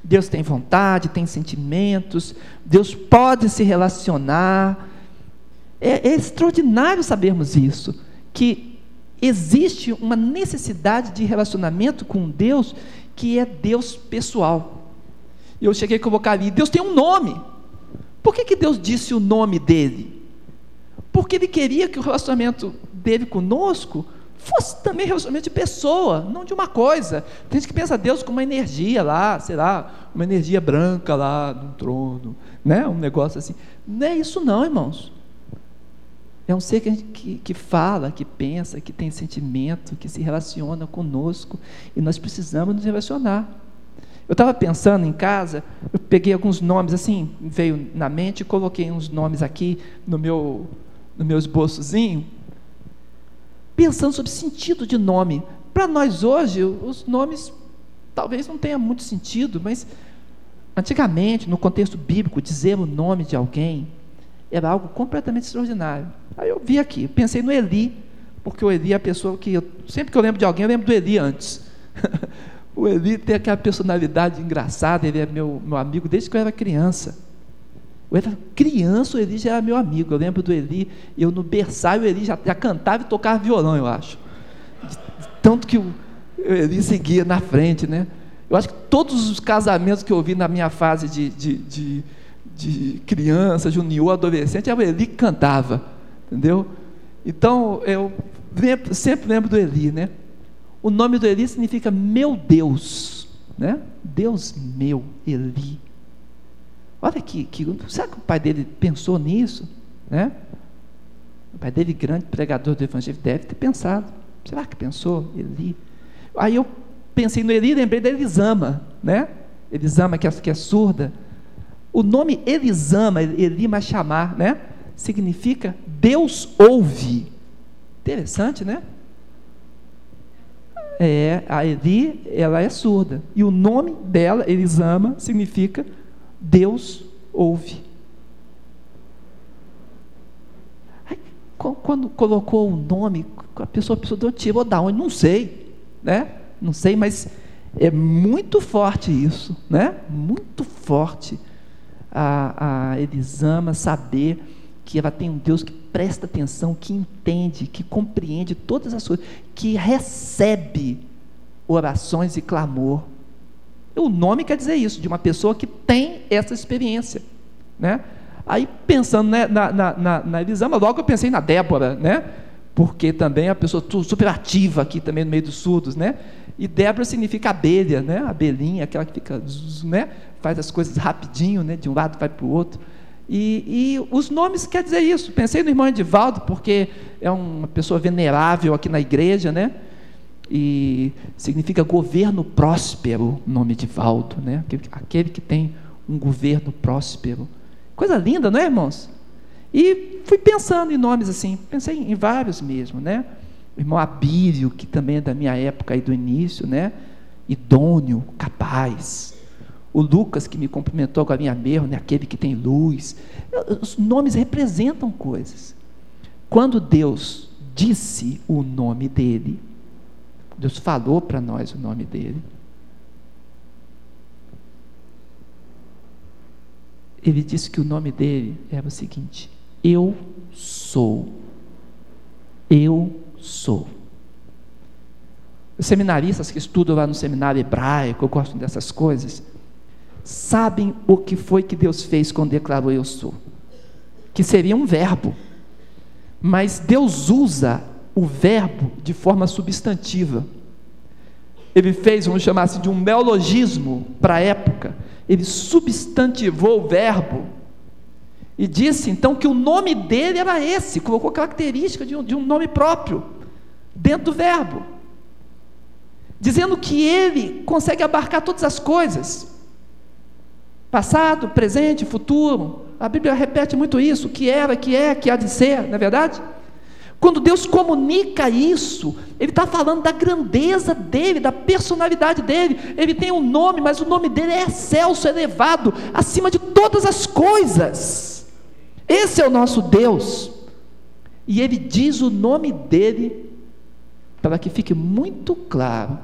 Deus tem vontade, tem sentimentos, Deus pode se relacionar. É, é extraordinário sabermos isso, que existe uma necessidade de relacionamento com Deus que é Deus pessoal. Eu cheguei a colocar ali, Deus tem um nome. Por que, que Deus disse o nome dele? Porque Ele queria que o relacionamento dele conosco fosse também relacionamento de pessoa, não de uma coisa. Tem gente que pensa Deus como uma energia lá, sei lá, uma energia branca lá no trono, né? um negócio assim. Não é isso não, irmãos. É um ser que, que, que fala, que pensa, que tem sentimento, que se relaciona conosco, e nós precisamos nos relacionar. Eu estava pensando em casa, eu peguei alguns nomes assim, veio na mente, coloquei uns nomes aqui no meu, no meu esboçozinho, pensando sobre sentido de nome. Para nós hoje, os nomes talvez não tenham muito sentido, mas antigamente, no contexto bíblico, dizer o nome de alguém era algo completamente extraordinário. Aí eu vi aqui, pensei no Eli, porque o Eli é a pessoa que, eu, sempre que eu lembro de alguém, eu lembro do Eli antes. <laughs> o Eli tem aquela personalidade engraçada, ele é meu, meu amigo desde que eu era criança. Eu era criança, o Eli já era meu amigo. Eu lembro do Eli, eu no berçário, o Eli já, já cantava e tocava violão, eu acho. Tanto que o, o Eli seguia na frente, né? Eu acho que todos os casamentos que eu vi na minha fase de, de, de, de criança, junior, adolescente, era o Eli que cantava, entendeu? Então, eu sempre lembro do Eli, né? O nome do Eli significa meu Deus, né? Deus meu, Eli. Olha que, que será que o pai dele pensou nisso, né? O pai dele, grande pregador do evangelho, deve ter pensado. Será que pensou? Eli. Aí eu pensei no Eli, lembrei da Elisama, né? Elisama, que é, que é surda. O nome Elisama, Eli chamar, né? Significa Deus ouve. Interessante, né? É, a Eli, ela é surda. E o nome dela, Elisama, significa Deus ouve. Aí, quando colocou o nome, a pessoa pensou, tirou da onde? Não sei, né? Não sei, mas é muito forte isso, né? Muito forte a, a Elisama saber que ela tem um Deus que presta atenção, que entende, que compreende todas as coisas, que recebe orações e clamor. O nome quer dizer isso, de uma pessoa que tem essa experiência. Né? Aí, pensando né, na, na, na, na Elisama, logo eu pensei na Débora, né? porque também é uma pessoa super ativa aqui também no meio dos surdos, né? E Débora significa abelha, né? Abelhinha, aquela que fica, né? Faz as coisas rapidinho, né? De um lado vai para o outro. E, e, os nomes quer dizer isso. Pensei no irmão Edivaldo, porque é uma pessoa venerável aqui na igreja, né? E significa governo próspero, nome Edivaldo, né? Aquele, que tem um governo próspero. Coisa linda, não é, irmãos? E fui pensando em nomes assim, pensei em vários mesmo, né? O irmão Abílio, que também é da minha época aí do início, né? Idôneo, capaz, o Lucas que me cumprimentou com a minha mesmo, né, aquele que tem luz. Os nomes representam coisas. Quando Deus disse o nome dele, Deus falou para nós o nome dele, ele disse que o nome dele era o seguinte: Eu sou. Eu sou. Os seminaristas que estudam lá no seminário hebraico, gosto dessas coisas, sabem o que foi que Deus fez quando declarou eu sou. Que seria um verbo. Mas Deus usa o verbo de forma substantiva. Ele fez, vamos chamar assim, de um neologismo para a época. Ele substantivou o verbo e disse então que o nome dele era esse, colocou característica de um, de um nome próprio dentro do verbo, dizendo que ele consegue abarcar todas as coisas. Passado, presente, futuro. A Bíblia repete muito isso: que era, que é, que há de ser, não é verdade? Quando Deus comunica isso, Ele está falando da grandeza dele, da personalidade dele. Ele tem um nome, mas o nome dele é excelso, elevado, acima de todas as coisas. Esse é o nosso Deus. E Ele diz o nome dele, para que fique muito claro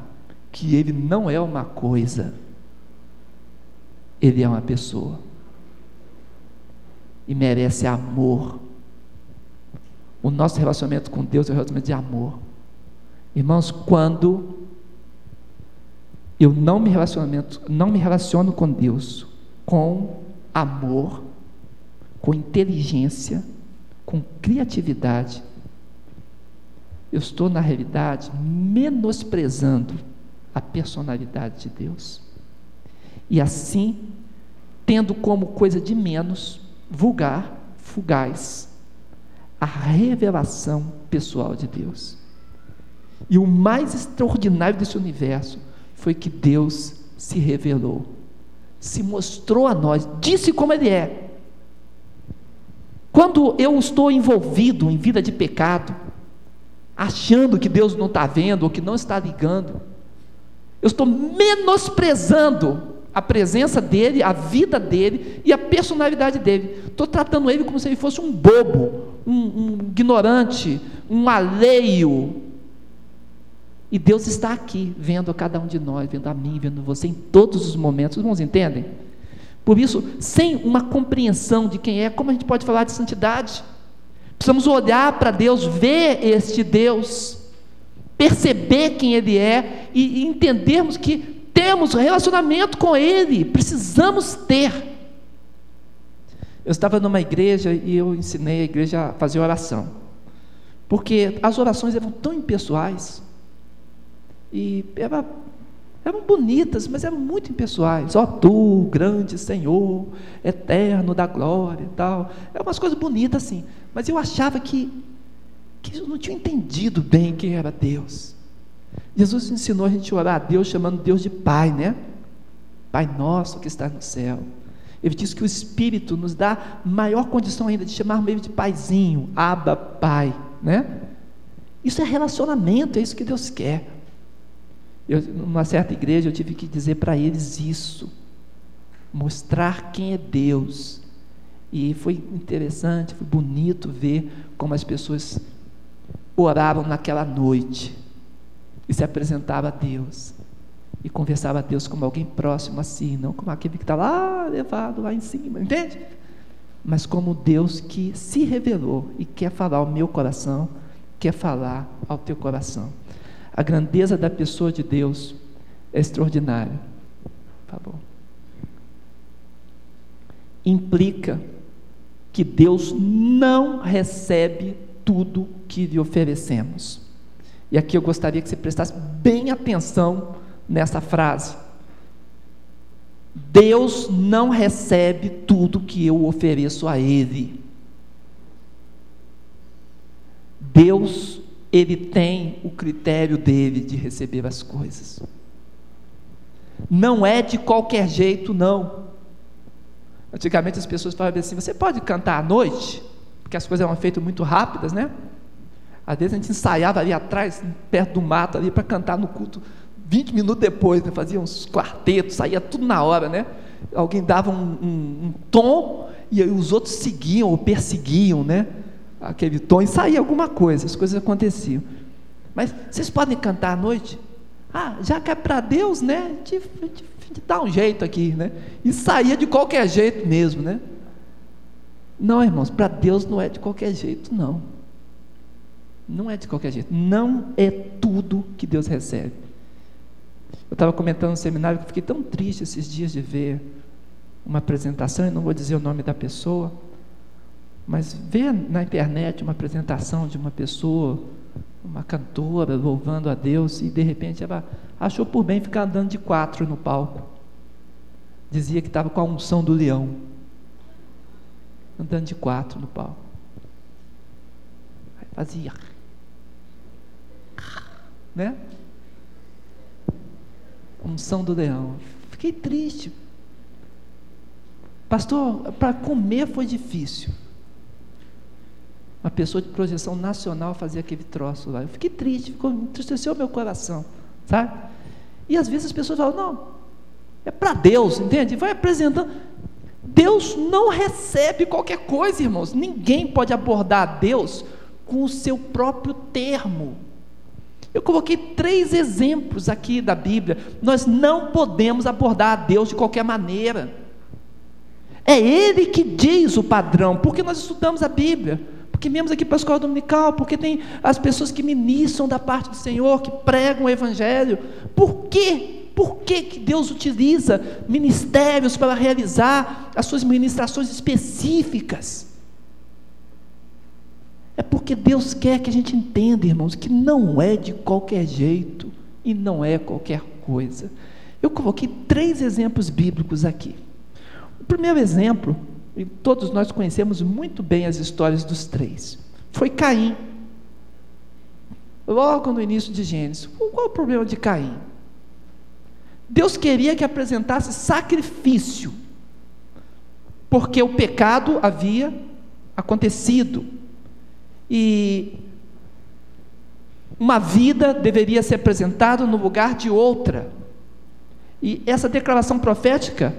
que Ele não é uma coisa, ele é uma pessoa e merece amor. O nosso relacionamento com Deus é um relacionamento de amor. Irmãos, quando eu não me não me relaciono com Deus com amor, com inteligência, com criatividade, eu estou na realidade menosprezando a personalidade de Deus e assim, tendo como coisa de menos, vulgar, fugaz, a revelação pessoal de Deus. E o mais extraordinário desse universo foi que Deus se revelou, se mostrou a nós, disse como Ele é. Quando eu estou envolvido em vida de pecado, achando que Deus não está vendo ou que não está ligando, eu estou menosprezando a presença dele, a vida dele e a personalidade dele. Estou tratando ele como se ele fosse um bobo, um, um ignorante, um alheio. E Deus está aqui, vendo cada um de nós, vendo a mim, vendo você em todos os momentos. Os irmãos entendem? Por isso, sem uma compreensão de quem é, como a gente pode falar de santidade? Precisamos olhar para Deus, ver este Deus, perceber quem Ele é e entendermos que temos relacionamento com Ele, precisamos ter. Eu estava numa igreja e eu ensinei a igreja a fazer oração. porque as orações eram tão impessoais e era, eram bonitas, mas eram muito impessoais. Ó, oh, tu, grande Senhor, eterno da glória e tal. É umas coisas bonitas assim, mas eu achava que, que eu não tinha entendido bem quem era Deus. Jesus ensinou a gente a orar a Deus chamando Deus de Pai, né? Pai nosso que está no céu. Ele diz que o Espírito nos dá maior condição ainda de chamar ele de paizinho, Abba, Pai, né? Isso é relacionamento, é isso que Deus quer. Eu, numa certa igreja, eu tive que dizer para eles isso, mostrar quem é Deus. E foi interessante, foi bonito ver como as pessoas oravam naquela noite e se apresentavam a Deus e conversava a Deus como alguém próximo a si, não como aquele que está lá levado lá em cima, entende? Mas como Deus que se revelou e quer falar ao meu coração, quer falar ao teu coração. A grandeza da pessoa de Deus é extraordinária. Por favor. Implica que Deus não recebe tudo que lhe oferecemos. E aqui eu gostaria que você prestasse bem atenção nessa frase. Deus não recebe tudo que eu ofereço a Ele. Deus, Ele tem o critério dele de receber as coisas. Não é de qualquer jeito, não. Antigamente as pessoas falavam assim: você pode cantar à noite? Porque as coisas eram feitas muito rápidas, né? Às vezes a gente ensaiava ali atrás, perto do mato, ali, para cantar no culto 20 minutos depois, né, fazia uns quartetos, saía tudo na hora, né? Alguém dava um, um, um tom e os outros seguiam ou perseguiam, né? Aquele tom e saía alguma coisa, as coisas aconteciam. Mas vocês podem cantar à noite? Ah, já que é para Deus, né? De, dar um jeito aqui, né? E saía de qualquer jeito mesmo, né? Não, irmãos, para Deus não é de qualquer jeito, não. Não é de qualquer jeito. Não é tudo que Deus recebe. Eu estava comentando no seminário que fiquei tão triste esses dias de ver uma apresentação, e não vou dizer o nome da pessoa, mas ver na internet uma apresentação de uma pessoa, uma cantora louvando a Deus, e de repente ela achou por bem ficar andando de quatro no palco. Dizia que estava com a unção do leão, andando de quatro no palco. Aí fazia. Né? Unção do leão. Fiquei triste. Pastor, para comer foi difícil. Uma pessoa de projeção nacional fazia aquele troço lá. Eu fiquei triste, ficou, entristeceu meu coração, sabe? E às vezes as pessoas falam, não, é para Deus, entende? Vai apresentando. Deus não recebe qualquer coisa, irmãos. Ninguém pode abordar Deus com o seu próprio termo. Eu coloquei três exemplos aqui da Bíblia. Nós não podemos abordar a Deus de qualquer maneira. É Ele que diz o padrão, porque nós estudamos a Bíblia, porque viemos aqui para a escola dominical, porque tem as pessoas que ministram da parte do Senhor, que pregam o Evangelho. Por quê? Por que, que Deus utiliza ministérios para realizar as suas ministrações específicas? É porque Deus quer que a gente entenda, irmãos, que não é de qualquer jeito e não é qualquer coisa. Eu coloquei três exemplos bíblicos aqui. O primeiro exemplo, e todos nós conhecemos muito bem as histórias dos três, foi Caim. Logo no início de Gênesis. Qual o problema de Caim? Deus queria que apresentasse sacrifício, porque o pecado havia acontecido e uma vida deveria ser apresentada no lugar de outra. E essa declaração profética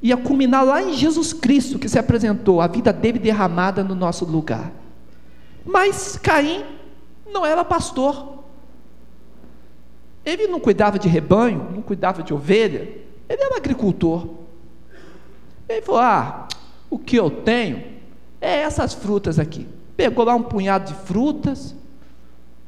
ia culminar lá em Jesus Cristo, que se apresentou, a vida dele derramada no nosso lugar. Mas Caim não era pastor. Ele não cuidava de rebanho, não cuidava de ovelha, ele era agricultor. Ele falou: Ah, o que eu tenho é essas frutas aqui pegou lá um punhado de frutas,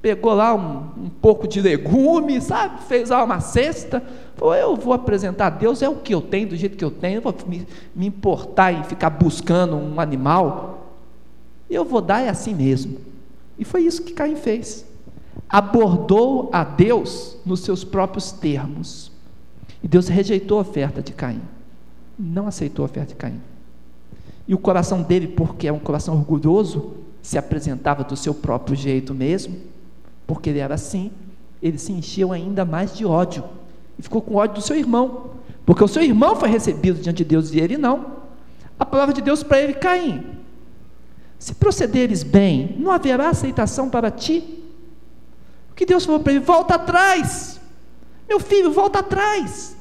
pegou lá um, um pouco de legume, sabe? Fez lá uma cesta. Falou, eu vou apresentar a Deus, é o que eu tenho, do jeito que eu tenho, eu vou me, me importar em ficar buscando um animal. Eu vou dar é assim mesmo. E foi isso que Caim fez. Abordou a Deus nos seus próprios termos. E Deus rejeitou a oferta de Caim. Não aceitou a oferta de Caim. E o coração dele, porque é um coração orgulhoso, se apresentava do seu próprio jeito mesmo, porque ele era assim, ele se encheu ainda mais de ódio. E ficou com ódio do seu irmão. Porque o seu irmão foi recebido diante de Deus e ele não. A palavra de Deus para ele, Caim, se procederes bem, não haverá aceitação para ti. O que Deus falou para ele? Volta atrás, meu filho, volta atrás.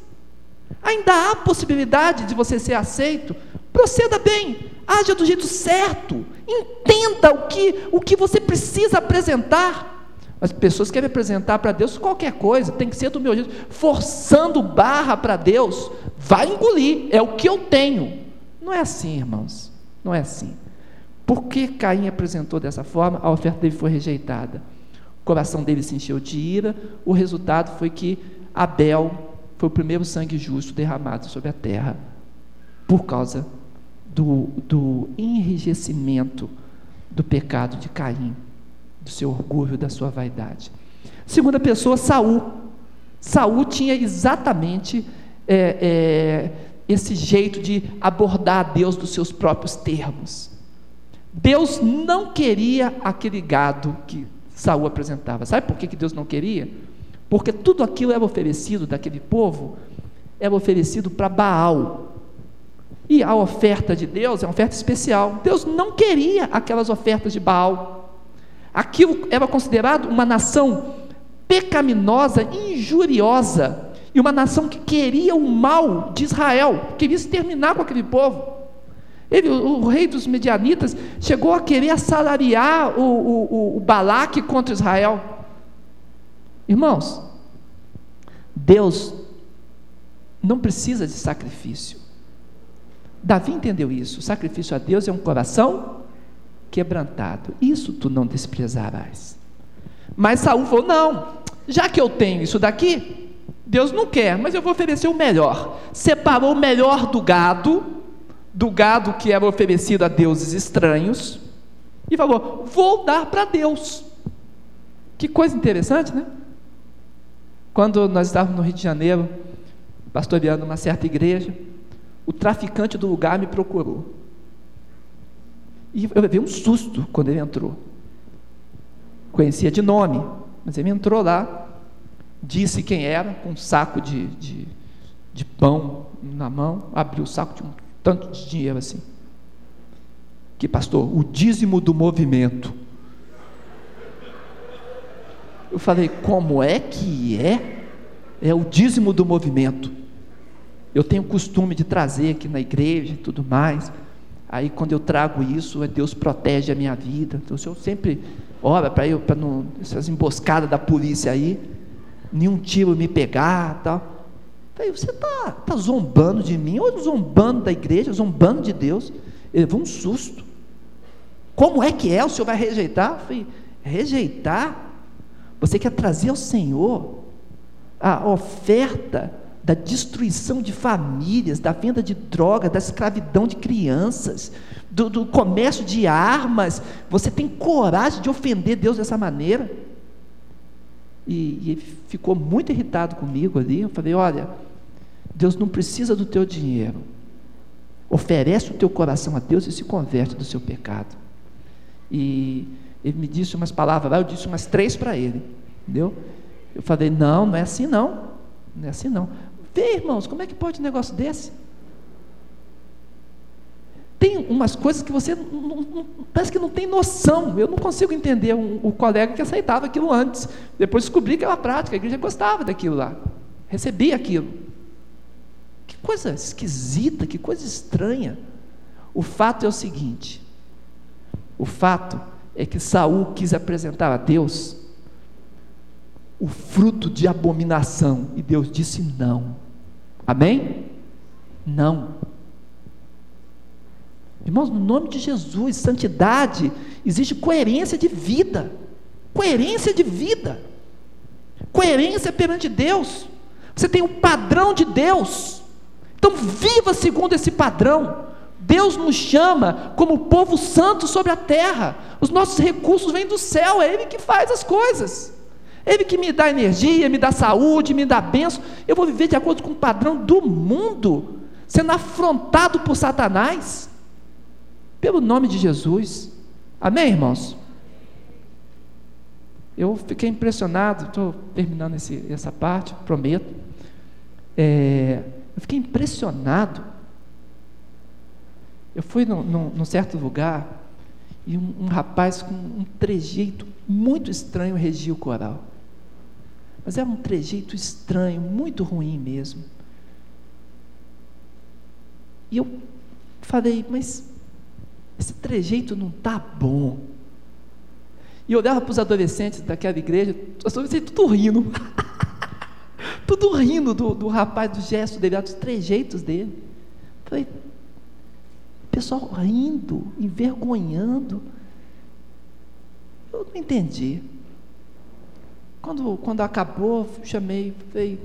Ainda há possibilidade de você ser aceito. Proceda bem, haja do jeito certo, entenda o que, o que você precisa apresentar. As pessoas querem apresentar para Deus qualquer coisa, tem que ser do meu jeito, forçando barra para Deus, vai engolir, é o que eu tenho. Não é assim, irmãos, não é assim. Por que Caim apresentou dessa forma? A oferta dele foi rejeitada. O coração dele se encheu de ira, o resultado foi que Abel foi o primeiro sangue justo derramado sobre a terra, por causa do, do enrijecimento do pecado de Caim, do seu orgulho, da sua vaidade. Segunda pessoa, Saul. Saul tinha exatamente é, é, esse jeito de abordar a Deus dos seus próprios termos. Deus não queria aquele gado que Saul apresentava. Sabe por que Deus não queria? Porque tudo aquilo era oferecido daquele povo, era oferecido para Baal. E a oferta de Deus é uma oferta especial. Deus não queria aquelas ofertas de Baal. Aquilo era considerado uma nação pecaminosa, injuriosa, e uma nação que queria o mal de Israel, queria exterminar com aquele povo. Ele, o, rei dos medianitas, chegou a querer assalariar o, o, o Balaque contra Israel. Irmãos, Deus não precisa de sacrifício. Davi entendeu isso. O sacrifício a Deus é um coração quebrantado. Isso tu não desprezarás. Mas Saul falou: não, já que eu tenho isso daqui, Deus não quer, mas eu vou oferecer o melhor. Separou o melhor do gado do gado que era oferecido a deuses estranhos e falou: Vou dar para Deus. Que coisa interessante, né? Quando nós estávamos no Rio de Janeiro, pastoreando uma certa igreja, o traficante do lugar me procurou. E eu levei um susto quando ele entrou. Conhecia de nome, mas ele entrou lá, disse quem era, com um saco de, de, de pão na mão, abriu o saco de um tanto de dinheiro assim. Que pastor, o dízimo do movimento. Eu falei, como é que é? É o dízimo do movimento. Eu tenho costume de trazer aqui na igreja e tudo mais. Aí quando eu trago isso, é Deus protege a minha vida. Então, se eu sempre ora para eu, para não essas emboscadas da polícia aí, nenhum tiro me pegar, tal. Falei, você está tá zombando de mim, ou zombando da igreja, zombando de Deus? Ele levou um susto. Como é que é? O senhor vai rejeitar? Eu falei, rejeitar? Você quer trazer ao Senhor a oferta da destruição de famílias, da venda de drogas, da escravidão de crianças, do, do comércio de armas. Você tem coragem de ofender Deus dessa maneira? E, e, ele ficou muito irritado comigo ali. Eu falei: Olha, Deus não precisa do teu dinheiro. Oferece o teu coração a Deus e se converte do seu pecado. E ele me disse umas palavras lá, eu disse umas três para ele. Entendeu? Eu falei, não, não é assim não. Não é assim não. Vê, irmãos, como é que pode um negócio desse? Tem umas coisas que você não, não, parece que não tem noção. Eu não consigo entender um, o colega que aceitava aquilo antes. Depois descobri que era prática, a igreja gostava daquilo lá. Recebia aquilo. Que coisa esquisita, que coisa estranha. O fato é o seguinte: o fato é que Saul quis apresentar a Deus o fruto de abominação e Deus disse não. Amém? Não. Irmãos, no nome de Jesus, santidade, existe coerência de vida. Coerência de vida. Coerência perante Deus. Você tem o padrão de Deus. Então, viva segundo esse padrão. Deus nos chama como povo santo sobre a terra. Os nossos recursos vêm do céu, é Ele que faz as coisas. Ele que me dá energia, me dá saúde, me dá bênção. Eu vou viver de acordo com o padrão do mundo, sendo afrontado por Satanás, pelo nome de Jesus. Amém, irmãos? Eu fiquei impressionado, estou terminando esse, essa parte, prometo. É, eu fiquei impressionado. Eu fui num, num, num certo lugar e um, um, rapaz com um trejeito muito estranho regia o coral. Mas era um trejeito estranho, muito ruim mesmo. E eu falei, mas esse trejeito não está bom. E eu olhava para os adolescentes daquela igreja, os adolescentes tudo rindo. <laughs> tudo rindo do, do rapaz, do gesto dele, dos trejeitos dele. Falei, pessoal rindo, envergonhando. Eu não entendi. Quando, quando acabou, chamei, falei,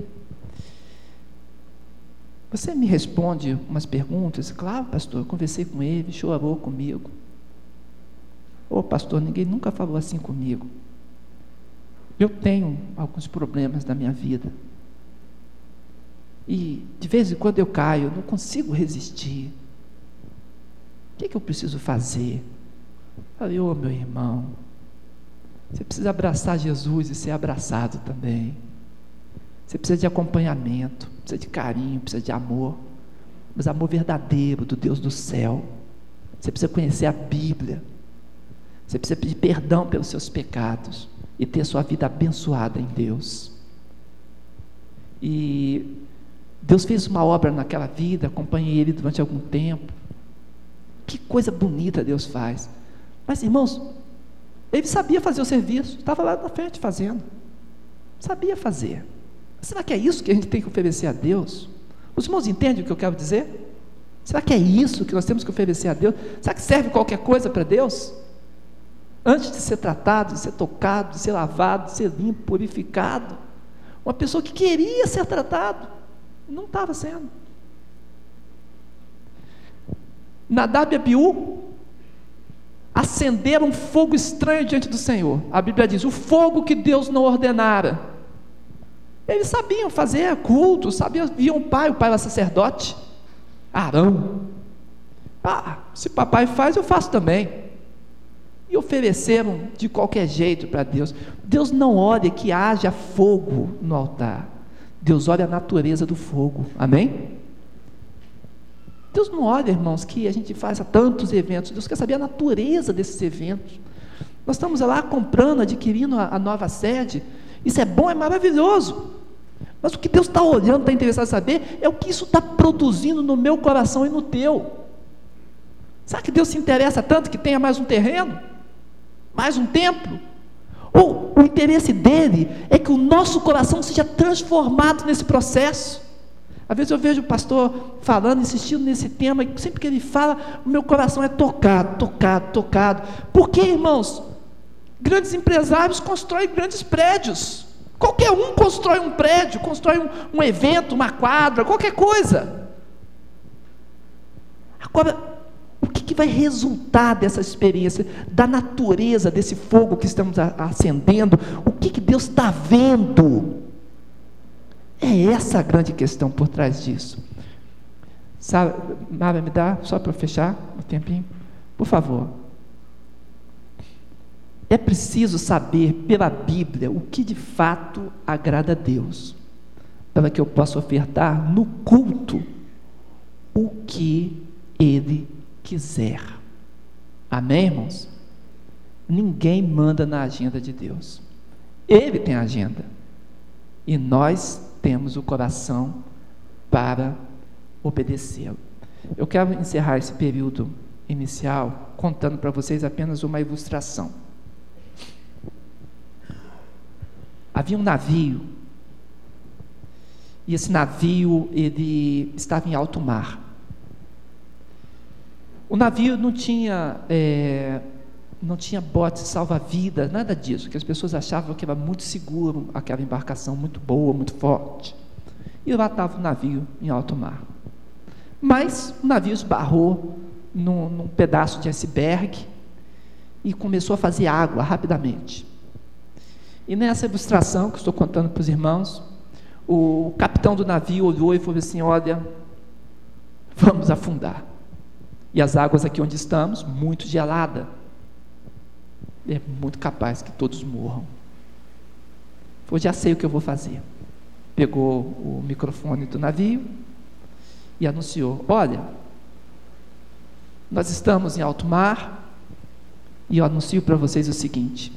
você me responde umas perguntas? Claro, pastor, eu conversei com ele, chorou comigo. Ô oh, pastor, ninguém nunca falou assim comigo. Eu tenho alguns problemas na minha vida. E de vez em quando eu caio, eu não consigo resistir. O que, é que eu preciso fazer? Falei, ô oh, meu irmão, você precisa abraçar Jesus e ser abraçado também. Você precisa de acompanhamento, precisa de carinho, precisa de amor, mas amor verdadeiro do Deus do céu. Você precisa conhecer a Bíblia. Você precisa pedir perdão pelos seus pecados e ter sua vida abençoada em Deus. E Deus fez uma obra naquela vida, acompanhei ele durante algum tempo. Que coisa bonita Deus faz. Mas, irmãos, ele sabia fazer o serviço, estava lá na frente fazendo. Sabia fazer. Será que é isso que a gente tem que oferecer a Deus? Os irmãos entendem o que eu quero dizer? Será que é isso que nós temos que oferecer a Deus? Será que serve qualquer coisa para Deus? Antes de ser tratado, de ser tocado, de ser lavado, de ser limpo, purificado. Uma pessoa que queria ser tratado, não estava sendo. Nadab e Abiú acenderam um fogo estranho diante do Senhor. A Bíblia diz: o fogo que Deus não ordenara. Eles sabiam fazer culto, sabiam, viam o pai, o pai era sacerdote, Arão. Ah, se papai faz, eu faço também e ofereceram de qualquer jeito para Deus. Deus não olha que haja fogo no altar. Deus olha a natureza do fogo. Amém? Deus não olha, irmãos, que a gente faz tantos eventos. Deus quer saber a natureza desses eventos. Nós estamos lá comprando, adquirindo a, a nova sede. Isso é bom, é maravilhoso. Mas o que Deus está olhando, está interessado em saber, é o que isso está produzindo no meu coração e no teu. Será que Deus se interessa tanto que tenha mais um terreno? mais um templo. Ou o interesse dele é que o nosso coração seja transformado nesse processo. Às vezes eu vejo o pastor falando, insistindo nesse tema, e sempre que ele fala, o meu coração é tocado, tocado, tocado. Por que, irmãos? Grandes empresários constroem grandes prédios. Qualquer um constrói um prédio, constrói um, um evento, uma quadra, qualquer coisa. Agora, o que, que vai resultar dessa experiência, da natureza desse fogo que estamos acendendo? O que, que Deus está vendo? É essa a grande questão por trás disso. Sabe, Mara, me dá, só para fechar um tempinho? Por favor. É preciso saber pela Bíblia o que de fato agrada a Deus, para que eu possa ofertar no culto o que Ele quiser. Amém, irmãos? Ninguém manda na agenda de Deus. Ele tem agenda. E nós temos o coração para obedecê-lo. Eu quero encerrar esse período inicial contando para vocês apenas uma ilustração. Havia um navio e esse navio ele estava em alto mar. O navio não tinha, é, não tinha botes salva-vidas, nada disso, que as pessoas achavam que era muito seguro, aquela embarcação muito boa, muito forte. E lá estava o navio em alto mar. Mas o navio esbarrou num, num pedaço de iceberg e começou a fazer água rapidamente. E nessa ilustração que estou contando para os irmãos, o capitão do navio olhou e falou assim: Olha, vamos afundar. E as águas aqui onde estamos, muito gelada. É muito capaz que todos morram. Falou, já sei o que eu vou fazer. Pegou o microfone do navio e anunciou: Olha, nós estamos em alto mar e eu anuncio para vocês o seguinte: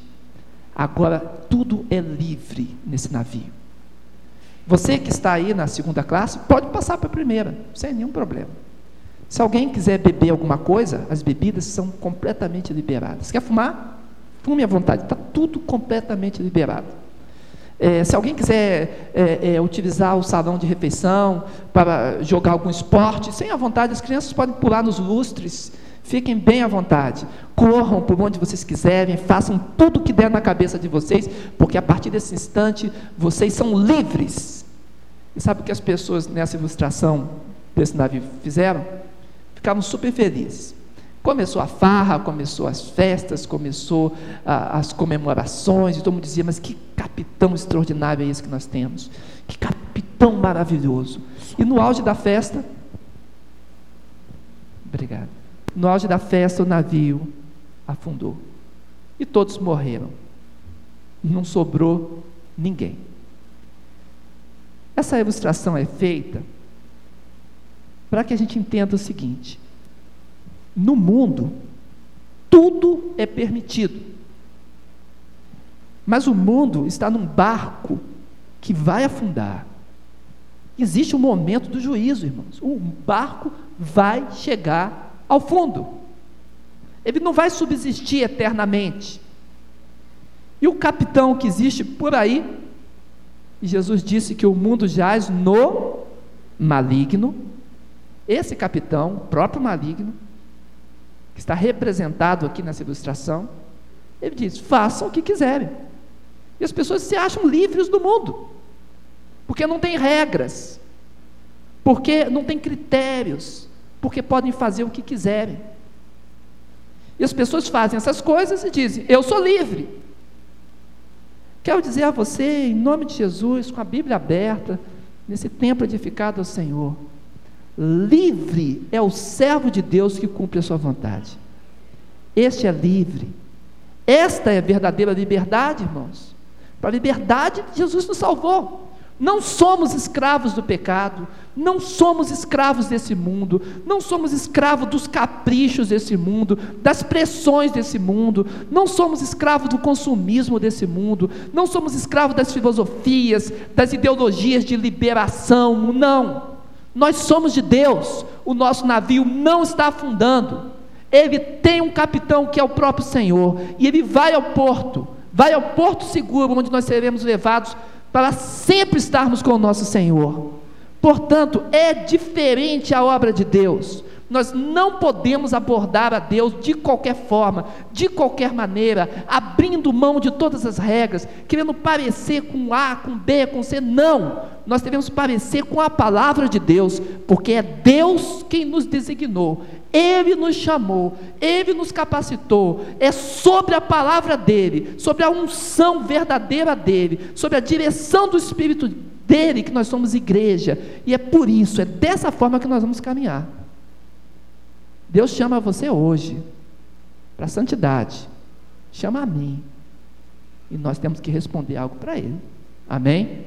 agora tudo é livre nesse navio. Você que está aí na segunda classe, pode passar para a primeira, sem nenhum problema. Se alguém quiser beber alguma coisa, as bebidas são completamente liberadas. Quer fumar? Fume à vontade, está tudo completamente liberado. É, se alguém quiser é, é, utilizar o salão de refeição para jogar algum esporte, sem à vontade, as crianças podem pular nos lustres, fiquem bem à vontade, corram por onde vocês quiserem, façam tudo o que der na cabeça de vocês, porque a partir desse instante vocês são livres. E sabe o que as pessoas nessa ilustração desse navio fizeram? Ficavam super felizes. Começou a farra, começou as festas, começou ah, as comemorações, e todo mundo dizia, mas que capitão extraordinário é esse que nós temos, que capitão maravilhoso. E no auge da festa, obrigado, no auge da festa o navio afundou, e todos morreram, não sobrou ninguém. Essa ilustração é feita para que a gente entenda o seguinte: no mundo, tudo é permitido. Mas o mundo está num barco que vai afundar. Existe um momento do juízo, irmãos. O barco vai chegar ao fundo. Ele não vai subsistir eternamente. E o capitão que existe por aí, Jesus disse que o mundo jaz no maligno. Esse capitão, o próprio maligno, que está representado aqui nessa ilustração, ele diz: façam o que quiserem. E as pessoas se acham livres do mundo, porque não tem regras, porque não tem critérios, porque podem fazer o que quiserem. E as pessoas fazem essas coisas e dizem: Eu sou livre. Quero dizer a você, em nome de Jesus, com a Bíblia aberta, nesse templo edificado ao Senhor, Livre é o servo de Deus que cumpre a sua vontade. Este é livre. Esta é a verdadeira liberdade, irmãos. Para a liberdade, Jesus nos salvou. Não somos escravos do pecado, não somos escravos desse mundo, não somos escravos dos caprichos desse mundo, das pressões desse mundo, não somos escravos do consumismo desse mundo, não somos escravos das filosofias, das ideologias de liberação, não. Nós somos de Deus, o nosso navio não está afundando. Ele tem um capitão que é o próprio Senhor, e ele vai ao porto, vai ao porto seguro, onde nós seremos levados para sempre estarmos com o nosso Senhor. Portanto, é diferente a obra de Deus. Nós não podemos abordar a Deus de qualquer forma, de qualquer maneira, abrindo mão de todas as regras, querendo parecer com A, com B, com C. Não! Nós devemos parecer com a palavra de Deus, porque é Deus quem nos designou, Ele nos chamou, Ele nos capacitou. É sobre a palavra dEle, sobre a unção verdadeira dEle, sobre a direção do Espírito dEle que nós somos igreja, e é por isso, é dessa forma que nós vamos caminhar. Deus chama você hoje para a santidade, chama a mim, e nós temos que responder algo para Ele. Amém?